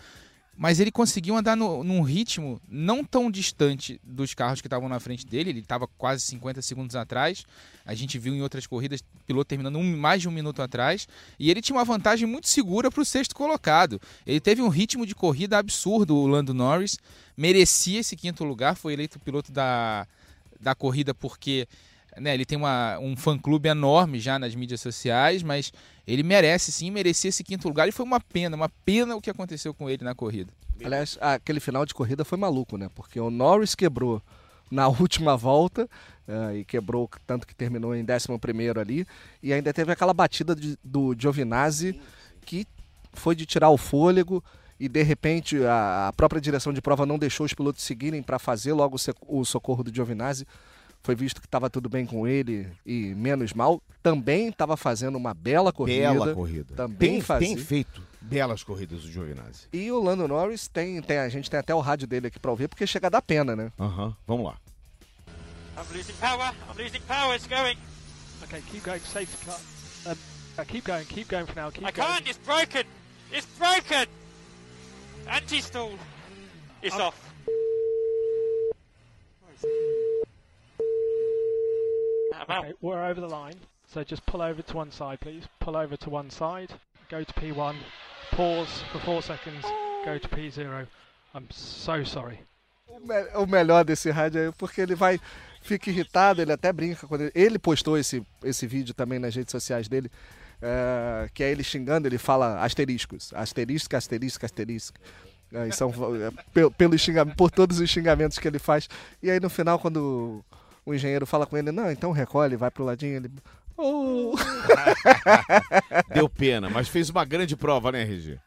Speaker 1: mas ele conseguiu andar no, num ritmo não tão distante dos carros que estavam na frente dele. Ele estava quase 50 segundos atrás. A gente viu em outras corridas piloto terminando um, mais de um minuto atrás. E ele tinha uma vantagem muito segura para o sexto colocado. Ele teve um ritmo de corrida absurdo, o Lando Norris. Merecia esse quinto lugar. Foi eleito piloto da, da corrida porque né, ele tem uma, um fã-clube enorme já nas mídias sociais, mas ele merece sim, merecia esse quinto lugar e foi uma pena, uma pena o que aconteceu com ele na corrida.
Speaker 4: Aliás, aquele final de corrida foi maluco, né? Porque o Norris quebrou na <laughs> última volta uh, e quebrou tanto que terminou em 11 ali e ainda teve aquela batida de, do Giovinazzi que foi de tirar o fôlego e de repente a, a própria direção de prova não deixou os pilotos seguirem para fazer logo o socorro do Giovinazzi foi visto que estava tudo bem com ele e menos mal. Também estava fazendo uma bela corrida.
Speaker 2: Bela corrida.
Speaker 4: Também
Speaker 2: tem,
Speaker 4: fazia.
Speaker 2: tem feito belas corridas do Giovinazzi.
Speaker 4: E o Lando Norris tem, tem a gente tem até o rádio dele aqui para ouvir porque chega a dar pena, né?
Speaker 2: Aham, uhum. vamos lá.
Speaker 6: I'm losing power. I'm losing power. It's going.
Speaker 8: Okay, keep going. Safety car. Um, uh, keep going. Keep going for now. Keep
Speaker 6: I
Speaker 8: going.
Speaker 6: can't. It's broken. It's broken. Anti-stall. It's
Speaker 8: I'm-
Speaker 6: off. I'm out.
Speaker 8: Okay, we're over the line. So just pull over to one side, please. Pull over to one side. Go to P1. Pause for four seconds. Go to P0. I'm so sorry.
Speaker 4: O, me- o melhor desse rádio é porque ele vai, fica irritado, ele até brinca quando ele, ele postou esse, esse vídeo também nas redes sociais dele, é, que é ele xingando, ele fala asteriscos, asterisco, asterisco, asterisco. É, e são, é, pe- pelo xingamento, por todos os xingamentos que ele faz. E aí no final, quando o engenheiro fala com ele, não, então recolhe, vai pro ladinho, ele. Oh. <laughs>
Speaker 2: Deu pena, mas fez uma grande prova, né, RG?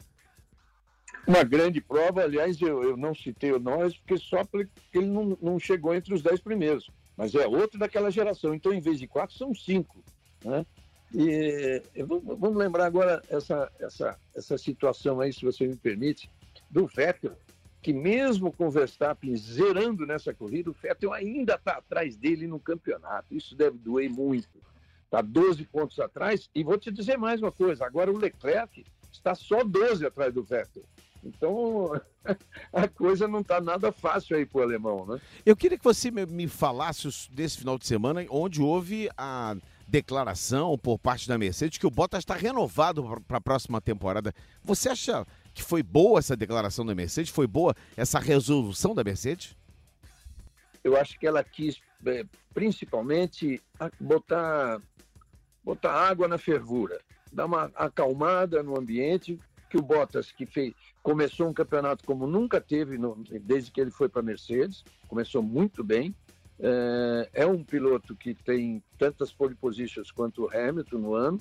Speaker 3: Uma grande prova, aliás, eu, eu não citei o Norris porque só porque ele não, não chegou entre os dez primeiros. Mas é outro daquela geração. Então, em vez de quatro, são cinco. Né? E eu vou- vamos lembrar agora essa, essa, essa situação aí, se você me permite, do Vettel, que mesmo com o Verstappen zerando nessa corrida, o Vettel ainda está atrás dele no campeonato. Isso deve doer muito. Está 12 pontos atrás. E vou te dizer mais uma coisa: agora o Leclerc está só 12 atrás do Vettel. Então, <laughs> a coisa não está nada fácil aí para o alemão, né?
Speaker 2: Eu queria que você me- falasse desse final de semana, onde houve a declaração por parte da Mercedes que o Bottas está renovado para a próxima temporada. Você acha que foi boa essa declaração da Mercedes? Foi boa essa resolução da Mercedes?
Speaker 3: Eu acho que ela quis, eh, principalmente, botar, botar água na fervura, dar uma acalmada no ambiente, que o Bottas, que fez, começou um campeonato como nunca teve no- desde que ele foi para a Mercedes, começou muito bem, É, é um piloto que tem tantas pole positions quanto o Hamilton no ano,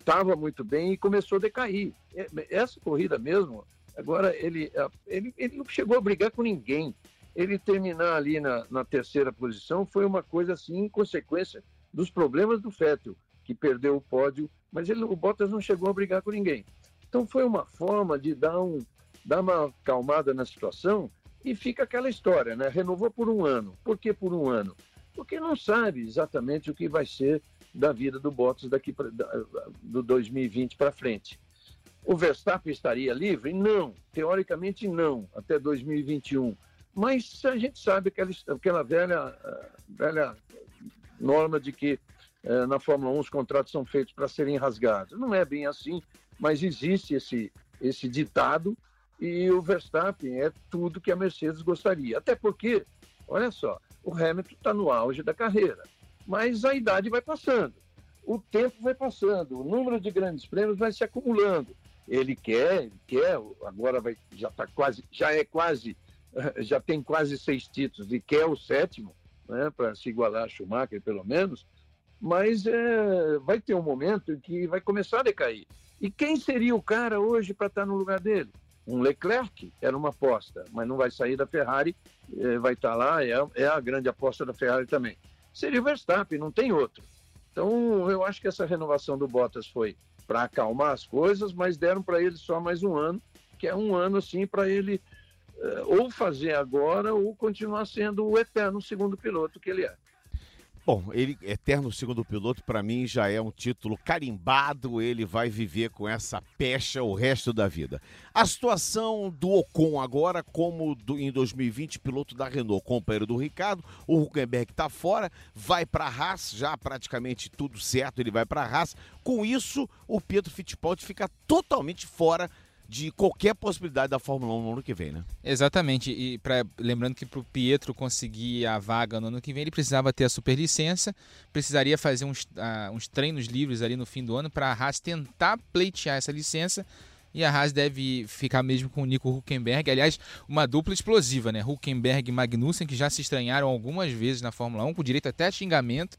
Speaker 3: estava muito bem e começou a decair. É, Essa corrida mesmo, agora ele, ele, ele não chegou a brigar com ninguém. Ele terminar ali na, na terceira posição foi uma coisa assim, em consequência dos problemas do Vettel, que perdeu o pódio, mas ele, o Bottas não chegou a brigar com ninguém. Então foi uma forma de dar, um, dar uma calmada na situação e fica aquela história, né? Renovou por um ano. Por que por um ano? Porque não sabe exatamente o que vai ser da vida do Bottas daqui pra, da, do 2020 para frente. O Verstappen estaria livre? Não, teoricamente não, até 2021. Mas a gente sabe aquela, aquela velha, velha norma de que eh, na Fórmula 1 os contratos são feitos para serem rasgados. Não é bem assim, mas existe esse, esse ditado e o Verstappen é tudo que a Mercedes gostaria. Até porque, olha só, o Hamilton está no auge da carreira, mas a idade vai passando, o tempo vai passando, o número de grandes prêmios vai se acumulando. Ele quer, ele quer, agora vai, já está quase, já é quase, <laughs> já tem quase seis títulos e quer o sétimo, né, para se igualar a Schumacher pelo menos, mas é, vai ter um momento em que vai começar a decair. E quem seria o cara hoje para estar no lugar dele? Um Leclerc era uma aposta, mas não vai sair da Ferrari, vai estar lá, é, é a grande aposta da Ferrari também. Seria o Verstappen, não tem outro. Então, eu acho que essa renovação do Bottas foi para acalmar as coisas, mas deram para ele só mais um ano, que é um ano assim para ele uh, ou fazer agora ou continuar sendo o eterno segundo piloto que ele é.
Speaker 2: Bom, ele, eterno segundo piloto, para mim já é um título carimbado. Ele vai viver com essa pecha o resto da vida. A situação do Ocon agora, como do, em 2020, piloto da Renault, companheiro do Ricardo. O Huckenberg está fora, vai para a Haas, já praticamente tudo certo, ele vai para a Haas. Com isso, o Pietro Fittipaldi fica totalmente fora de qualquer possibilidade da Fórmula 1 no ano que vem, né?
Speaker 1: Exatamente. E pra, lembrando que para o Pietro conseguir a vaga no ano que vem, ele precisava ter a superlicença, precisaria fazer uns, uh, uns treinos livres ali no fim do ano para a Haas tentar pleitear essa licença. E a Haas deve ficar mesmo com o Nico Huckenberg. Aliás, uma dupla explosiva, né? Huckenberg e Magnussen, que já se estranharam algumas vezes na Fórmula 1, com direito até a xingamento.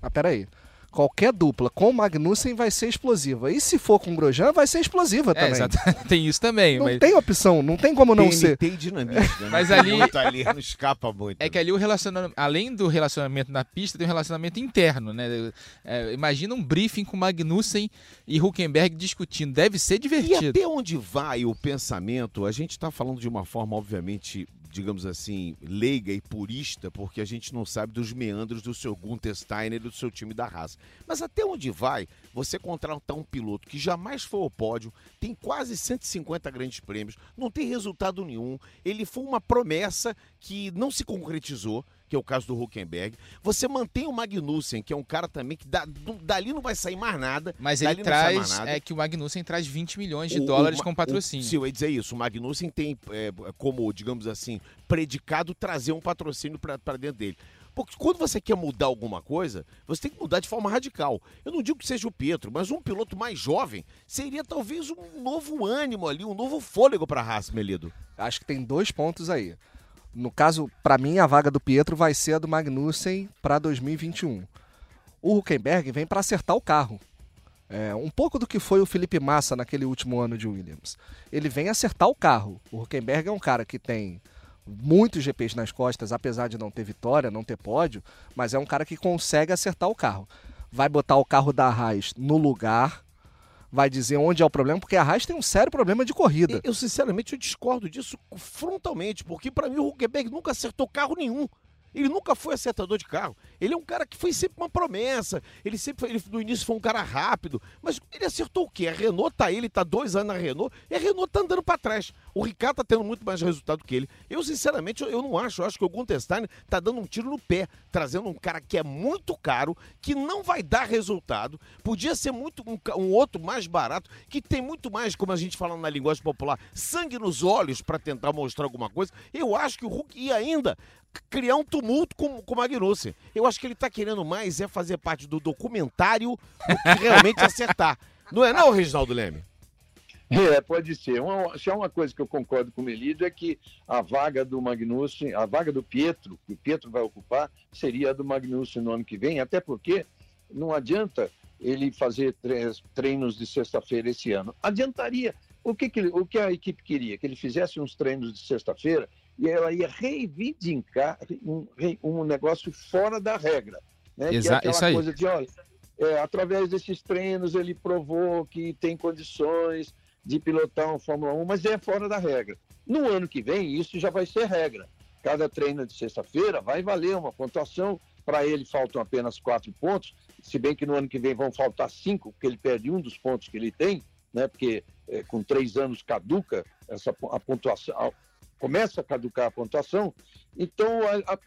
Speaker 4: Mas peraí qualquer dupla com Magnussen vai ser explosiva. E se for com Grosjean, vai ser explosiva
Speaker 1: é,
Speaker 4: também.
Speaker 1: Exato. <laughs> tem isso também.
Speaker 4: Não
Speaker 1: mas...
Speaker 4: tem opção, não tem como não
Speaker 2: TNT
Speaker 4: ser.
Speaker 2: Tem dinamite, <laughs> né?
Speaker 1: Mas ali...
Speaker 2: muito ali, não escapa muito.
Speaker 1: É que ali o relacionamento, além do relacionamento na pista, tem um relacionamento interno, né? É, imagina um briefing com Magnussen e Huckenberg discutindo. Deve ser divertido.
Speaker 2: E até onde vai o pensamento? A gente está falando de uma forma, obviamente, digamos assim, leiga e purista, porque a gente não sabe dos meandros do seu Gunther Steiner e do seu time da raça. Mas até onde vai você contratar um piloto que jamais foi ao pódio, tem quase 150 grandes prêmios, não tem resultado nenhum, ele foi uma promessa que não se concretizou, que é o caso do Huckenberg. Você mantém o Magnussen, que é um cara também que da, dali não vai sair mais nada.
Speaker 1: Mas ele traz, é que o Magnussen traz 20 milhões de o, dólares o, com patrocínio.
Speaker 2: O, sim, eu ia dizer isso. O Magnussen tem é, como, digamos assim, predicado trazer um patrocínio para dentro dele. Porque quando você quer mudar alguma coisa, você tem que mudar de forma radical. Eu não digo que seja o Pietro, mas um piloto mais jovem seria talvez um novo ânimo ali, um novo fôlego para a Haas, Melido.
Speaker 4: Acho que tem dois pontos aí. No caso, para mim, a vaga do Pietro vai ser a do Magnussen para 2021. O Huckenberg vem para acertar o carro. É, um pouco do que foi o Felipe Massa naquele último ano de Williams. Ele vem acertar o carro. O Huckenberg é um cara que tem muitos GPs nas costas, apesar de não ter vitória, não ter pódio, mas é um cara que consegue acertar o carro. Vai botar o carro da Haas no lugar, vai dizer onde é o problema, porque a Haas tem um sério problema de corrida.
Speaker 2: Eu, sinceramente, eu discordo disso frontalmente, porque para mim o Huckenberg nunca acertou carro nenhum. Ele nunca foi acertador de carro. Ele é um cara que foi sempre uma promessa. Ele sempre foi, ele, no início foi um cara rápido. Mas ele acertou o quê? A Renault tá ele, tá dois anos na Renault, e a Renault tá andando para trás. O Ricardo tá tendo muito mais resultado que ele. Eu, sinceramente, eu, eu não acho. Eu acho que o Gunter Steiner tá dando um tiro no pé, trazendo um cara que é muito caro, que não vai dar resultado. Podia ser muito um, um outro mais barato, que tem muito mais, como a gente fala na linguagem popular, sangue nos olhos para tentar mostrar alguma coisa. Eu acho que o Hulk e ainda criar um tumulto com, com o Magnussen. Eu acho que ele está querendo mais é fazer parte do documentário do que realmente <laughs> acertar. Não é não, Reginaldo Leme?
Speaker 3: É, pode ser. Uma, se há uma coisa que eu concordo com o Melido é que a vaga do Magnussen, a vaga do Pietro, que o Pietro vai ocupar, seria a do Magnussen no ano que vem, até porque não adianta ele fazer treinos de sexta-feira esse ano. Adiantaria. O que, que, o que a equipe queria? Que ele fizesse uns treinos de sexta-feira e ela ia reivindicar um, um negócio fora da regra. Né?
Speaker 1: Exa que é aquela coisa
Speaker 3: de, olha, é, através desses treinos ele provou que tem condições de pilotar um Fórmula 1, mas é fora da regra. No ano que vem, isso já vai ser regra. Cada treino de sexta-feira vai valer uma pontuação. Para ele faltam apenas quatro pontos, se bem que no ano que vem vão faltar cinco, porque ele perde um dos pontos que ele tem, né? porque é, com três anos caduca essa, a pontuação, começa a caducar a pontuação. Então,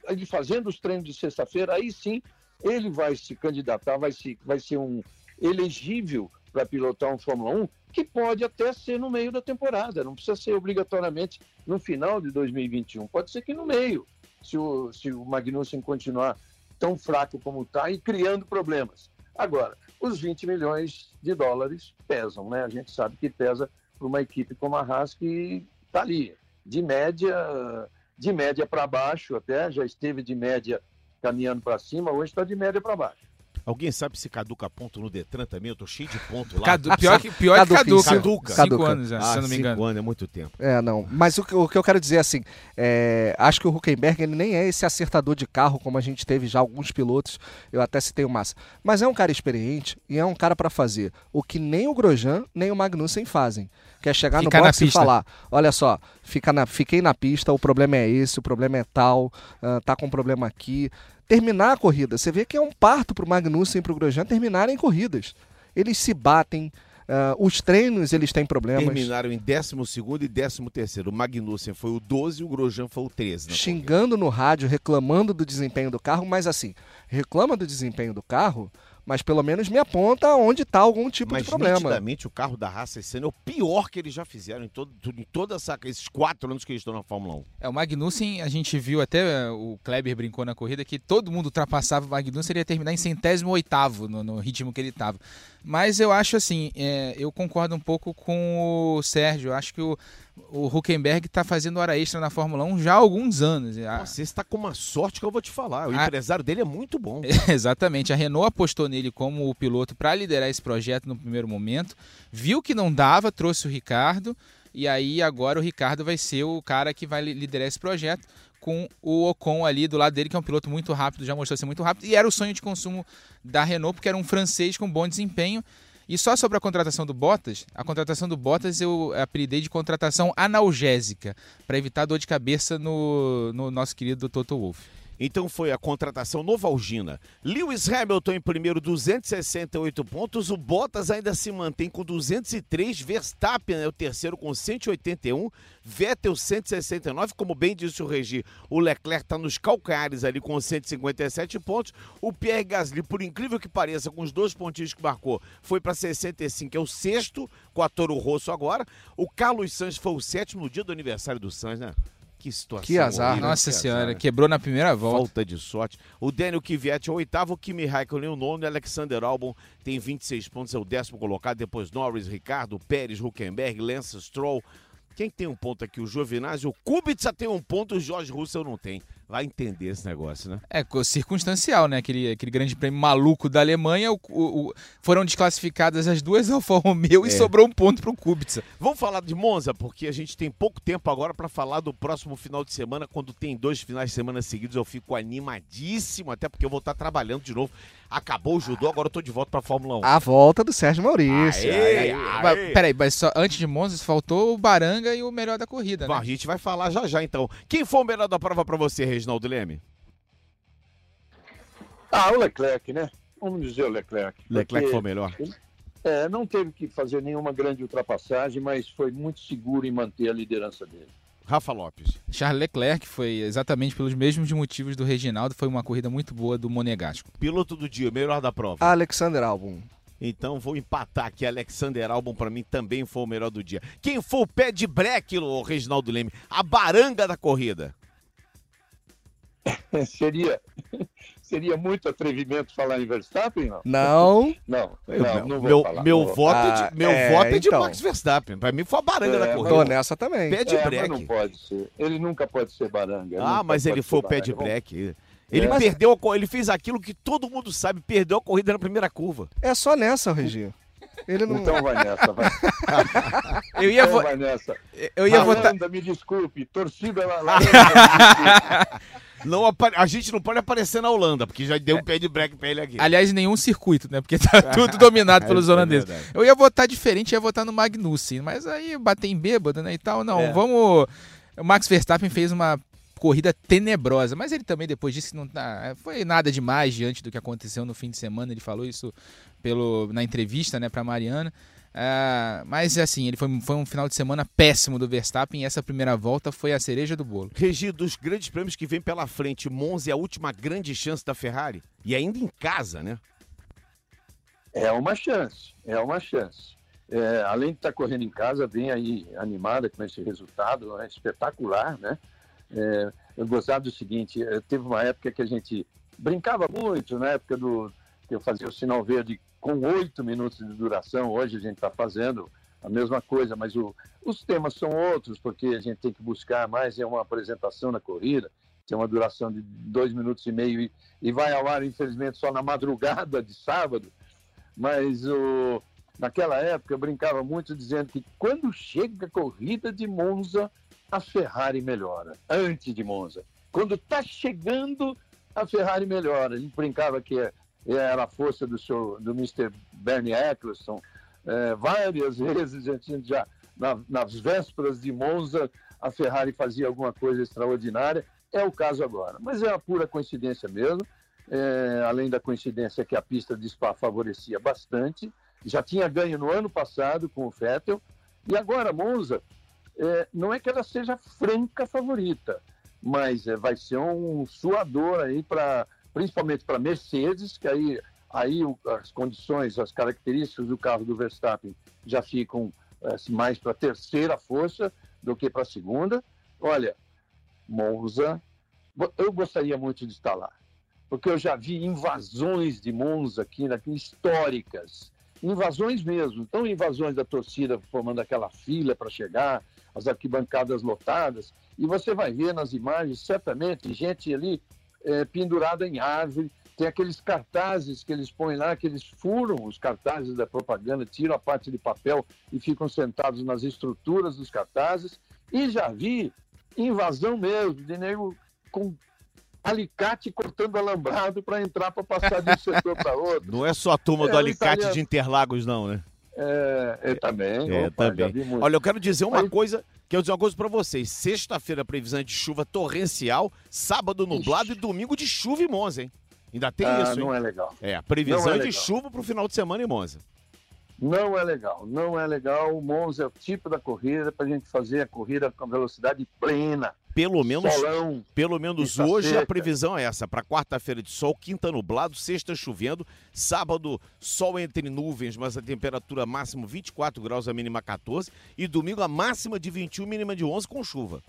Speaker 3: ele fazendo os treinos de sexta-feira, aí sim ele vai se candidatar, vai, se, vai ser um elegível para pilotar um Fórmula 1, que pode até ser no meio da temporada, não precisa ser obrigatoriamente no final de 2021, pode ser que no meio, se o, se o Magnussen continuar tão fraco como está e criando problemas. Agora, os 20 milhões de dólares pesam, né? A gente sabe que pesa para uma equipe como a Haas que está ali, de média, de média para baixo, até já esteve de média caminhando para cima, hoje está de média para baixo.
Speaker 2: Alguém sabe se caduca ponto no Detran também? Eu tô cheio de ponto lá.
Speaker 1: Cadu, pior que, pior caduca, que caduca.
Speaker 2: Caduca.
Speaker 1: Cinco anos já,
Speaker 2: ah,
Speaker 1: se eu não me engano.
Speaker 2: Cinco anos é muito tempo.
Speaker 4: É, não. Mas o que, o que eu quero dizer, assim, é, acho que o Huckenberg ele nem é esse acertador de carro, como a gente teve já alguns pilotos, eu até citei o Massa. Mas é um cara experiente e é um cara para fazer o que nem o Grosjean nem o Magnussen fazem. Que é chegar Ficar no box e falar, olha só, fica na, fiquei na pista, o problema é esse, o problema é tal, uh, tá com problema aqui terminar a corrida. Você vê que é um parto para o Magnussen e para o Grosjean terminarem corridas. Eles se batem, uh, os treinos eles têm problemas.
Speaker 2: Terminaram em 12 e 13 O Magnussen foi o 12 e o Grosjean foi o 13.
Speaker 4: Xingando corrida. no rádio, reclamando do desempenho do carro, mas assim, reclama do desempenho do carro, mas pelo menos me aponta onde está algum tipo
Speaker 2: mas,
Speaker 4: de problema.
Speaker 2: Mas o carro da raça esse ano é o pior que eles já fizeram em, todo, em todos esses quatro anos que eles estão na Fórmula 1.
Speaker 1: É, o Magnussen, a gente viu até, o Kleber brincou na corrida, que todo mundo ultrapassava o Magnussen, ele ia terminar em centésimo oitavo no, no ritmo que ele estava. Mas eu acho assim, é, eu concordo um pouco com o Sérgio, eu acho que o o Huckenberg está fazendo hora extra na Fórmula 1 já há alguns anos.
Speaker 2: Você está com uma sorte que eu vou te falar. O a... empresário dele é muito bom. <laughs>
Speaker 1: Exatamente. A Renault apostou nele como o piloto para liderar esse projeto no primeiro momento. Viu que não dava, trouxe o Ricardo. E aí agora o Ricardo vai ser o cara que vai liderar esse projeto com o Ocon ali do lado dele, que é um piloto muito rápido, já mostrou ser muito rápido. E era o sonho de consumo da Renault, porque era um francês com bom desempenho E só sobre a contratação do Bottas, a contratação do Bottas eu apelidei de contratação analgésica, para evitar dor de cabeça no, no nosso querido Toto Wolff.
Speaker 2: Então foi a contratação Novalgina. Lewis Hamilton em primeiro, 268 pontos. O Bottas ainda se mantém com 203. Verstappen é o terceiro com 181. Vettel 169. Como bem disse o Regi, o Leclerc está nos calcanhares ali com 157 pontos. O Pierre Gasly, por incrível que pareça, com os dois pontinhos que marcou, foi para 65, é o sexto, com a Toro Rosso agora. O Carlos Sainz foi o sétimo no dia do aniversário do Sainz, né? Que situação.
Speaker 4: Que azar.
Speaker 2: horrível,
Speaker 1: Nossa
Speaker 2: que
Speaker 1: senhora,
Speaker 2: azar, né?
Speaker 1: quebrou na primeira volta.
Speaker 2: Falta de sorte. O Daniel Kvyat é o oitavo, o Kimi Raikkonen o nono, e Alexander Albon tem 26 pontos, é o décimo colocado. Depois Norris, Ricardo, Pérez, Huckenberg, Lance Stroll. Quem tem um ponto aqui? O Giovinazzi, o Kubica tem um ponto, o Jorge Russell não tem. Vai entender esse negócio, né?
Speaker 1: É, circunstancial, né? Aquele, aquele grande prêmio maluco da Alemanha. o- o- o- foram desclassificadas as duas <laughs> Alfa Romeo e
Speaker 2: É.
Speaker 1: sobrou um ponto pro Kubica.
Speaker 2: Vamos falar de Monza, porque a gente tem pouco tempo agora para falar do próximo final de semana. Quando tem dois finais de semana seguidos, eu fico animadíssimo, até porque eu vou estar trabalhando de novo. Acabou o judô, agora eu tô de volta para Fórmula 1.
Speaker 4: A volta do Sérgio Maurício.
Speaker 2: Aê,
Speaker 1: Mas,
Speaker 2: aê.
Speaker 1: peraí, mas só, antes de Monza faltou o Baranga e o melhor da corrida,
Speaker 2: Bom,
Speaker 1: né?
Speaker 2: a gente vai falar já já então. Quem foi o melhor da prova para você, Reginaldo Leme?
Speaker 3: Ah, o Leclerc, né? Vamos dizer o Leclerc.
Speaker 2: Leclerc foi o melhor.
Speaker 3: é, não teve que fazer nenhuma grande ultrapassagem, mas foi muito seguro em manter a liderança dele.
Speaker 2: Rafa Lopes.
Speaker 1: Charles Leclerc foi exatamente pelos mesmos motivos do Reginaldo. Foi uma corrida muito boa do Monegasco.
Speaker 2: Piloto do dia, melhor da prova.
Speaker 4: Alexander Albon.
Speaker 2: Então vou empatar aqui. Alexander Albon para mim também foi o melhor do dia. Quem foi o pé de breque, o Reginaldo Leme? A baranga da corrida. <laughs>
Speaker 3: seria, seria muito atrevimento falar em Verstappen, não?
Speaker 4: Não.
Speaker 3: Não, não, não
Speaker 2: meu
Speaker 3: falar.
Speaker 2: meu voto é
Speaker 4: Ah,
Speaker 2: de, meu
Speaker 4: é,
Speaker 2: voto é de
Speaker 4: então.
Speaker 2: Max Verstappen. Para mim foi a baranga
Speaker 3: É,
Speaker 2: da
Speaker 3: mas-
Speaker 4: Tô
Speaker 2: corrida.
Speaker 4: nessa também.
Speaker 2: Pé de
Speaker 3: É, mas não
Speaker 2: breque.
Speaker 3: pode ser. Ele nunca pode ser baranga.
Speaker 2: Ah, mas ele foi o pé de
Speaker 3: baranga.
Speaker 2: breque. Ele
Speaker 3: É.
Speaker 2: perdeu, ele fez aquilo que todo mundo sabe, perdeu a corrida na primeira curva.
Speaker 4: É só nessa, Regi. Ele não.
Speaker 3: Então vai nessa, vai. <laughs>
Speaker 1: Eu ia,
Speaker 3: Então
Speaker 1: vo-
Speaker 3: vai nessa.
Speaker 1: eu ia votar.
Speaker 3: me desculpe. Torcida desculpe. <laughs>
Speaker 2: Não a gente não pode aparecer na Holanda, porque já deu um pé de breque pra ele aqui.
Speaker 1: Aliás, nenhum circuito, né? Porque tá <laughs> tudo dominado <laughs> pelos
Speaker 2: É
Speaker 1: holandeses.
Speaker 2: verdade.
Speaker 1: Eu ia votar diferente, ia votar no Magnussen, mas aí bater em bêbado, né, e tal. Não,
Speaker 2: É.
Speaker 1: vamos... O Max Verstappen fez uma corrida tenebrosa, mas ele também depois disse que não tá, foi nada demais diante do que aconteceu no fim de semana, ele falou isso pelo, na entrevista, né, pra Mariana. Ah, mas assim, ele foi, foi um final de semana péssimo do Verstappen e essa primeira volta foi a cereja do bolo.
Speaker 2: Regi, dos grandes prêmios que vem pela frente, Monza é a última grande chance da Ferrari. E ainda em casa, né?
Speaker 3: É uma chance, é uma chance. É, além de estar correndo em casa, vem aí animada com esse resultado, é espetacular, né? É, eu gostava do seguinte, eh, teve uma época que a gente brincava muito, na época do eu fazia o sinal verde com oito minutos de duração, hoje a gente está fazendo a mesma coisa, mas o, os temas são outros, porque a gente tem que buscar mais, é uma apresentação na corrida, tem uma duração de dois minutos e meio e, e vai ao ar, infelizmente, só na madrugada de sábado, mas o, naquela época eu brincava muito dizendo que quando chega a corrida de Monza, a Ferrari melhora, antes de Monza. Quando está chegando, a Ferrari melhora. A gente brincava que era a força do, seu, do Mr. Bernie Eccleston. É, várias <laughs> vezes a gente já, na- nas vésperas de Monza, a Ferrari fazia alguma coisa extraordinária. É o caso agora. Mas é uma pura coincidência mesmo. É, além da coincidência que a pista de Spa favorecia bastante. Já tinha ganho no ano passado com o Vettel. E agora Monza, é, não é que ela seja franca favorita, mas é, vai ser um suador aí para principalmente para Mercedes, que aí aí as condições, as características do carro do Verstappen já ficam é, mais para a terceira força do que para a segunda. Olha, Monza, eu gostaria muito de estar lá, porque eu já vi invasões de Monza aqui, aqui históricas, invasões mesmo. Então, invasões da torcida formando aquela fila para chegar, as arquibancadas lotadas, e você vai ver nas imagens, certamente, gente ali eh, pendurada em árvore, tem aqueles cartazes que eles põem lá, que eles furam os cartazes da propaganda, tiram a parte de papel e ficam sentados nas estruturas dos cartazes, e já vi invasão mesmo, de nego com alicate cortando alambrado para entrar para passar de um setor para <laughs> outro.
Speaker 2: Não é só a turma
Speaker 3: É,
Speaker 2: do alicate
Speaker 3: italiano.
Speaker 2: de Interlagos, não, né?
Speaker 3: É, eu também.
Speaker 2: É,
Speaker 3: opa,
Speaker 2: também. Olha, eu quero dizer uma
Speaker 3: Aí-
Speaker 2: coisa, quero dizer uma coisa pra vocês. Sexta-feira, previsão de chuva torrencial, sábado nublado e domingo de chuva em Monza, hein? Ainda tem
Speaker 3: Ah,
Speaker 2: isso, hein?
Speaker 3: não é legal.
Speaker 2: É, previsão
Speaker 3: é
Speaker 2: de
Speaker 3: legal.
Speaker 2: chuva pro final de semana em Monza.
Speaker 3: Não é legal, não é legal. O Monza é o tipo da corrida para a gente fazer a corrida com velocidade plena.
Speaker 2: Pelo menos,
Speaker 3: Solão.
Speaker 2: pelo menos hoje a
Speaker 3: seca.
Speaker 2: previsão é essa, Pra quarta-feira de sol, quinta nublado, sexta chovendo, sábado sol entre nuvens, mas a temperatura máxima 24 graus, a mínima 14 e domingo a máxima de 21, mínima de 11 com chuva.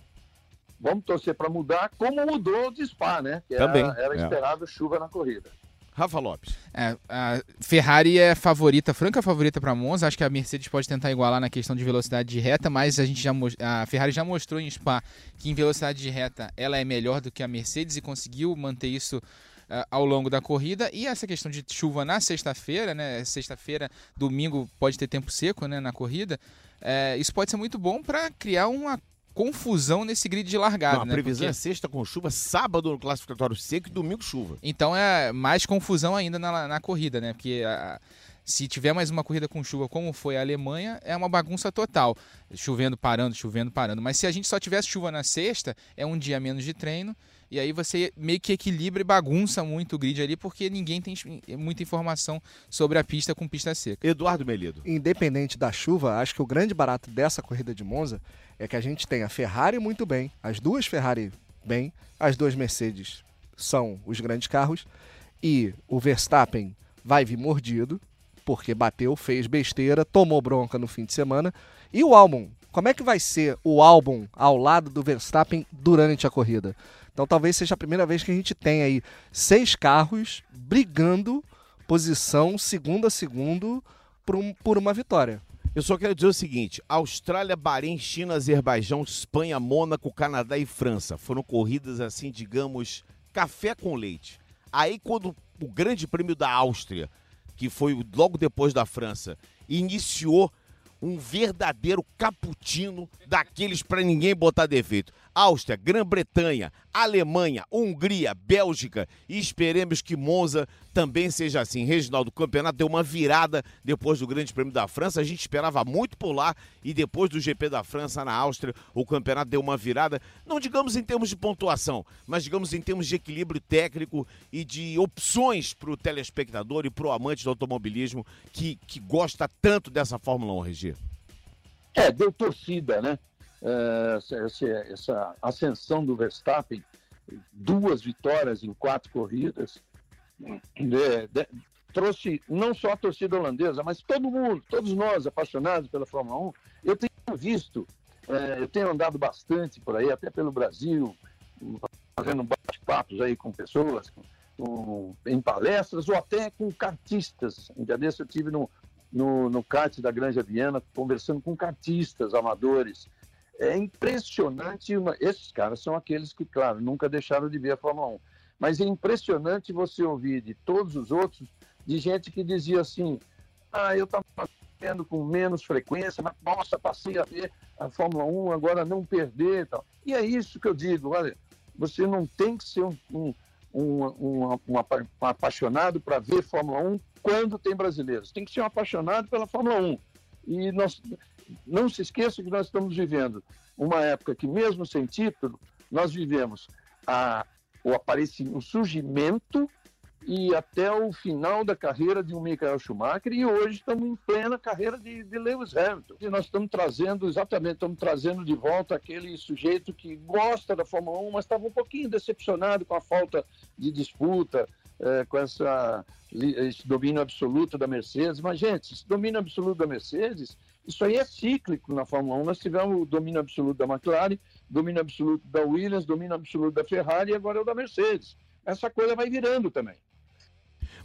Speaker 3: Vamos torcer para mudar, como mudou de Spa, né? Que
Speaker 2: Também,
Speaker 3: era,
Speaker 2: é.
Speaker 3: esperado chuva na corrida.
Speaker 2: Rafa Lopes.
Speaker 1: É, a Ferrari é favorita, franca favorita para Monza. Acho que a Mercedes pode tentar igualar na questão de velocidade de reta, mas a gente já a Ferrari já mostrou em Spa que em velocidade de reta ela é melhor do que a Mercedes e conseguiu manter isso ah, ao longo da corrida. E essa questão de chuva na sexta-feira, né? Sexta-feira, domingo pode ter tempo seco, né, na corrida. É, isso pode ser muito bom para criar uma confusão nesse grid de largada,
Speaker 2: Não, a
Speaker 1: né?
Speaker 2: previsão
Speaker 1: Porque-
Speaker 2: é sexta com chuva, sábado no classificatório seco e domingo chuva.
Speaker 1: Então é mais confusão ainda na, na corrida, né? Porque a- se tiver mais uma corrida com chuva, como foi a Alemanha, é uma bagunça total. Chovendo, parando, chovendo, parando. Mas se a gente só tivesse chuva na sexta, é um dia menos de treino. E aí você meio que equilibra e bagunça muito o grid ali, porque ninguém tem muita informação sobre a pista com pista seca.
Speaker 2: Eduardo Melido.
Speaker 4: Independente da chuva, acho que o grande barato dessa corrida de Monza é que a gente tem a Ferrari muito bem, as duas Ferrari bem, as duas Mercedes são os grandes carros e o Verstappen vai vir mordido porque bateu, fez besteira, tomou bronca no fim de semana. E o Albon, como é que vai ser o Albon ao lado do Verstappen durante a corrida? Então talvez seja a primeira vez que a gente tem aí seis carros brigando posição segundo a segundo por, um- por uma vitória.
Speaker 2: Eu só quero dizer o seguinte: Austrália, Bahrein, China, Azerbaijão, Espanha, Mônaco, Canadá e França foram corridas assim, digamos, café com leite. Aí quando o Grande Prêmio da Áustria, que foi logo depois da França, iniciou um verdadeiro cappuccino daqueles para ninguém botar defeito. Áustria, Grã-Bretanha, Alemanha, Hungria, Bélgica e esperemos que Monza também seja assim. Reginaldo, o campeonato deu uma virada depois do Grande Prêmio da França. A gente esperava muito por lá e depois do GP da França na Áustria, o campeonato deu uma virada, não digamos em termos de pontuação, mas digamos em termos de equilíbrio técnico e de opções para o telespectador e para o amante do automobilismo que, que gosta tanto dessa Fórmula 1, Regi.
Speaker 3: É, deu torcida, né? Essa, essa- ascensão do Verstappen, duas vitórias em quatro corridas, de- de- trouxe não só a torcida holandesa, mas todo mundo, todos nós apaixonados pela Fórmula 1. Eu tenho visto, é, eu tenho andado bastante por aí, até pelo Brasil, fazendo bate-papos aí com pessoas, com- em palestras ou até com cartistas. Um dia desse eu tive no, no, no kart da Granja Viana, conversando com cartistas amadores. É impressionante, uma- esses caras são aqueles que, claro, nunca deixaram de ver a Fórmula 1. Mas é impressionante você ouvir de todos os outros, de gente que dizia assim, ah, eu estava vendo com menos frequência, mas nossa, passei a ver a Fórmula 1, agora não perder e tal. E é isso que eu digo, olha, você não tem que ser um, um, um, um- apa- apaixonado para ver Fórmula 1 quando tem brasileiros. Tem que ser um apaixonado pela Fórmula 1. E nós, não se esqueça que nós estamos vivendo uma época que, mesmo sem título, nós vivemos a, o, aparecimento, o surgimento e até o final da carreira de um Michael Schumacher e hoje estamos em plena carreira de, de Lewis Hamilton. E nós estamos trazendo, exatamente, estamos trazendo de volta aquele sujeito que gosta da Fórmula 1, mas estava um pouquinho decepcionado com a falta de disputa, eh, com essa, esse domínio absoluto da Mercedes. Mas, gente, esse domínio absoluto da Mercedes, isso aí é cíclico na Fórmula 1. Nós tivemos o domínio absoluto da McLaren, domínio absoluto da Williams, domínio absoluto da Ferrari e agora é o da Mercedes. Essa coisa vai virando também.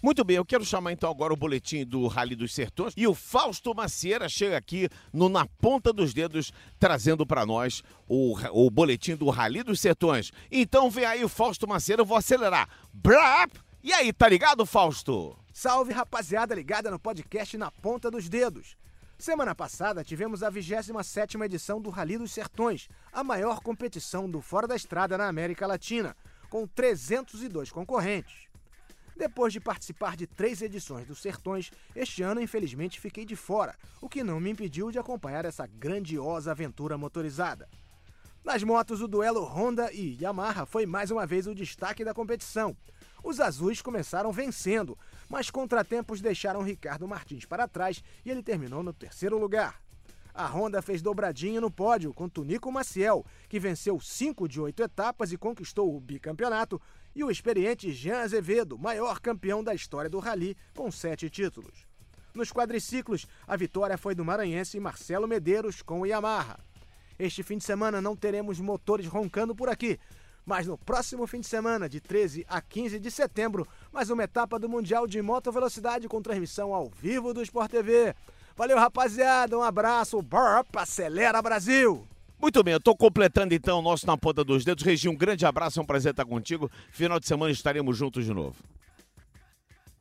Speaker 2: Muito bem, eu quero chamar então agora o boletim do Rally dos Sertões e o Fausto Macieira chega aqui no Na Ponta dos Dedos trazendo para nós o, o boletim do Rally dos Sertões. Então vem aí o Fausto Macieira, eu vou acelerar. Brap! E aí, tá ligado, Fausto?
Speaker 9: Salve rapaziada ligada no podcast Na Ponta dos Dedos. Semana passada tivemos a 27ª edição do Rally dos Sertões, a maior competição do fora da estrada na América Latina, com 302 concorrentes. Depois de participar de três edições dos Sertões, este ano infelizmente fiquei de fora, o que não me impediu de acompanhar essa grandiosa aventura motorizada. Nas motos, o duelo Honda e Yamaha foi mais uma vez o destaque da competição. Os azuis começaram vencendo, mas contratempos deixaram Ricardo Martins para trás e ele terminou no terceiro lugar. A Honda fez dobradinha no pódio com Tunico Maciel, que venceu cinco de oito etapas e conquistou o bicampeonato, e o experiente Jean Azevedo, maior campeão da história do Rally, com sete títulos. Nos quadriciclos, a vitória foi do maranhense Marcelo Medeiros com o Yamaha. Este fim de semana não teremos motores roncando por aqui, mas no próximo fim de semana, de 13 a 15 de setembro, mais uma etapa do Mundial de Moto Velocidade com transmissão ao vivo do Sport TV. Valeu, rapaziada, um abraço, Burp, acelera Brasil!
Speaker 2: Muito bem, eu estou completando então o nosso Na Ponta dos Dedos. Regi, um grande abraço, é um prazer estar contigo. Final de semana estaremos juntos de novo.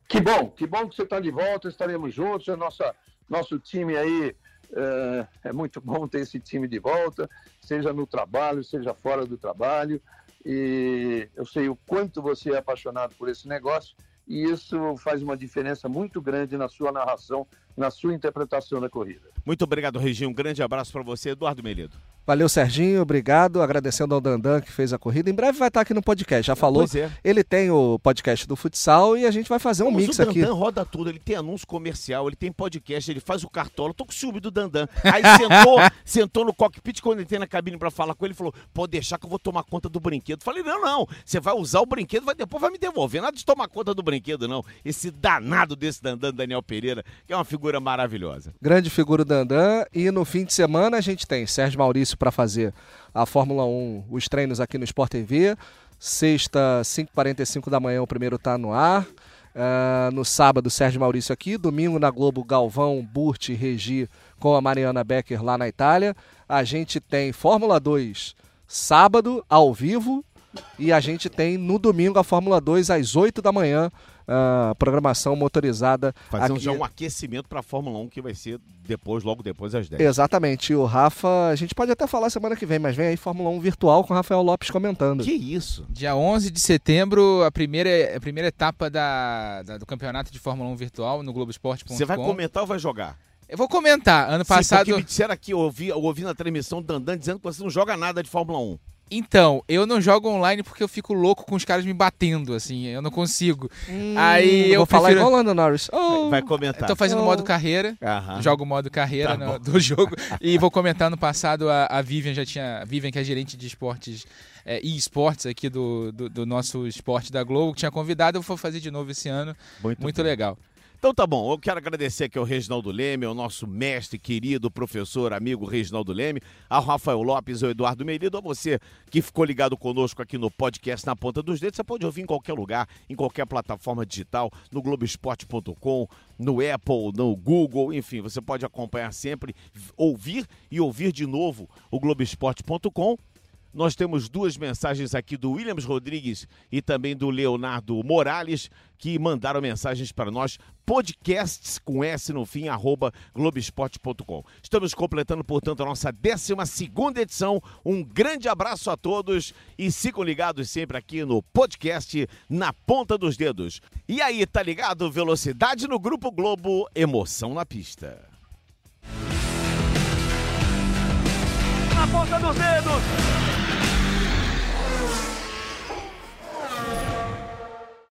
Speaker 3: Que bom, que bom que você está de volta, estaremos juntos. É nossa, nosso time aí é, é, muito bom ter esse time de volta, seja no trabalho, seja fora do trabalho. E eu sei o quanto você é apaixonado por esse negócio e isso faz uma diferença muito grande na sua narração, na sua interpretação da corrida.
Speaker 2: Muito obrigado, Reginho. Um grande abraço para você, Eduardo Melido.
Speaker 4: Valeu, Serginho. Obrigado. Agradecendo ao Dandan que fez a corrida. Em breve vai estar aqui no podcast. Já falou.
Speaker 2: Pois é.
Speaker 4: Ele tem o podcast do futsal e a gente vai fazer um
Speaker 2: Mas
Speaker 4: mix
Speaker 2: o
Speaker 4: aqui.
Speaker 2: Dandan roda tudo, ele tem anúncio comercial, ele tem podcast, ele faz o cartola. Tô com ciúme do Dandan. Aí sentou, <laughs> sentou no cockpit quando eu entrei na cabine pra falar com ele, falou: pode deixar que eu vou tomar conta do brinquedo. Falei, não, não. Você vai usar o brinquedo, vai depois vai me devolver. Nada de tomar conta do brinquedo, não. Esse danado desse Dandan, Daniel Pereira, que é uma figura maravilhosa.
Speaker 4: Grande figura Dandan. E no fim de semana a gente tem Sérgio Maurício para fazer a Fórmula 1, os treinos aqui no Sport TV. Sexta, 5h45 da manhã, o primeiro tá no ar. Ah, no sábado, Sérgio Maurício aqui. Domingo na Globo, Galvão, Burt e Regi com a Mariana Becker lá na Itália. A gente tem Fórmula 2 sábado, ao vivo. E a gente tem no domingo a Fórmula 2 às 8 da manhã. Ah, programação motorizada
Speaker 2: Fazer
Speaker 4: aqui.
Speaker 2: já um aquecimento pra Fórmula 1 que vai ser depois, logo depois, às 10.
Speaker 4: Exatamente. E o Rafa, a gente pode até falar semana que vem, mas vem aí Fórmula 1 virtual com o Rafael Lopes comentando.
Speaker 2: Que isso?
Speaker 1: Dia 11 de setembro, a primeira, a primeira etapa da, da- do campeonato de Fórmula 1 virtual no Globoesporte.com.
Speaker 2: Você vai comentar ou vai jogar?
Speaker 1: Eu vou comentar. Ano
Speaker 2: Sim,
Speaker 1: passado.
Speaker 2: porque me disseram aqui, eu ouvi, eu ouvi na transmissão do Dandan dizendo que você não joga nada de Fórmula 1.
Speaker 1: Então, eu não jogo online porque eu fico louco com os caras me batendo, assim, eu não consigo. Aí eu
Speaker 4: vou falar
Speaker 1: prefiro-
Speaker 4: igual o Lando Norris. Oh,
Speaker 2: Vai comentar.
Speaker 1: Eu tô fazendo
Speaker 4: Oh.
Speaker 1: modo carreira,
Speaker 2: Aham.
Speaker 1: jogo modo carreira
Speaker 2: Tá
Speaker 1: no- do jogo e vou comentar no passado a, a Vivian já tinha, a Vivian que é gerente de esportes é, e esportes aqui do, do, do nosso esporte da Globo, que tinha convidado, eu vou fazer de novo esse ano,
Speaker 2: Muito,
Speaker 1: muito legal.
Speaker 2: Então tá bom, eu quero agradecer aqui ao Reginaldo Leme, ao nosso mestre, querido professor, amigo Reginaldo Leme, ao Rafael Lopes, ao Eduardo Merido, a você que ficou ligado conosco aqui no podcast Na Ponta dos Dedos. Você pode ouvir em qualquer lugar, em qualquer plataforma digital, no Globoesporte.com, no Apple, no Google, enfim, você pode acompanhar sempre, ouvir e ouvir de novo o Globoesporte.com. Nós temos duas mensagens aqui do Williams Rodrigues e também do Leonardo Morales, que mandaram mensagens para nós, podcasts com S no fim, arroba globesport.com. Estamos completando, portanto, a nossa 12 edição. Um grande abraço a todos e ficam ligados sempre aqui no podcast Na Ponta dos Dedos. E aí, tá ligado? Velocidade no Grupo Globo, emoção na pista.
Speaker 10: Na ponta dos dedos.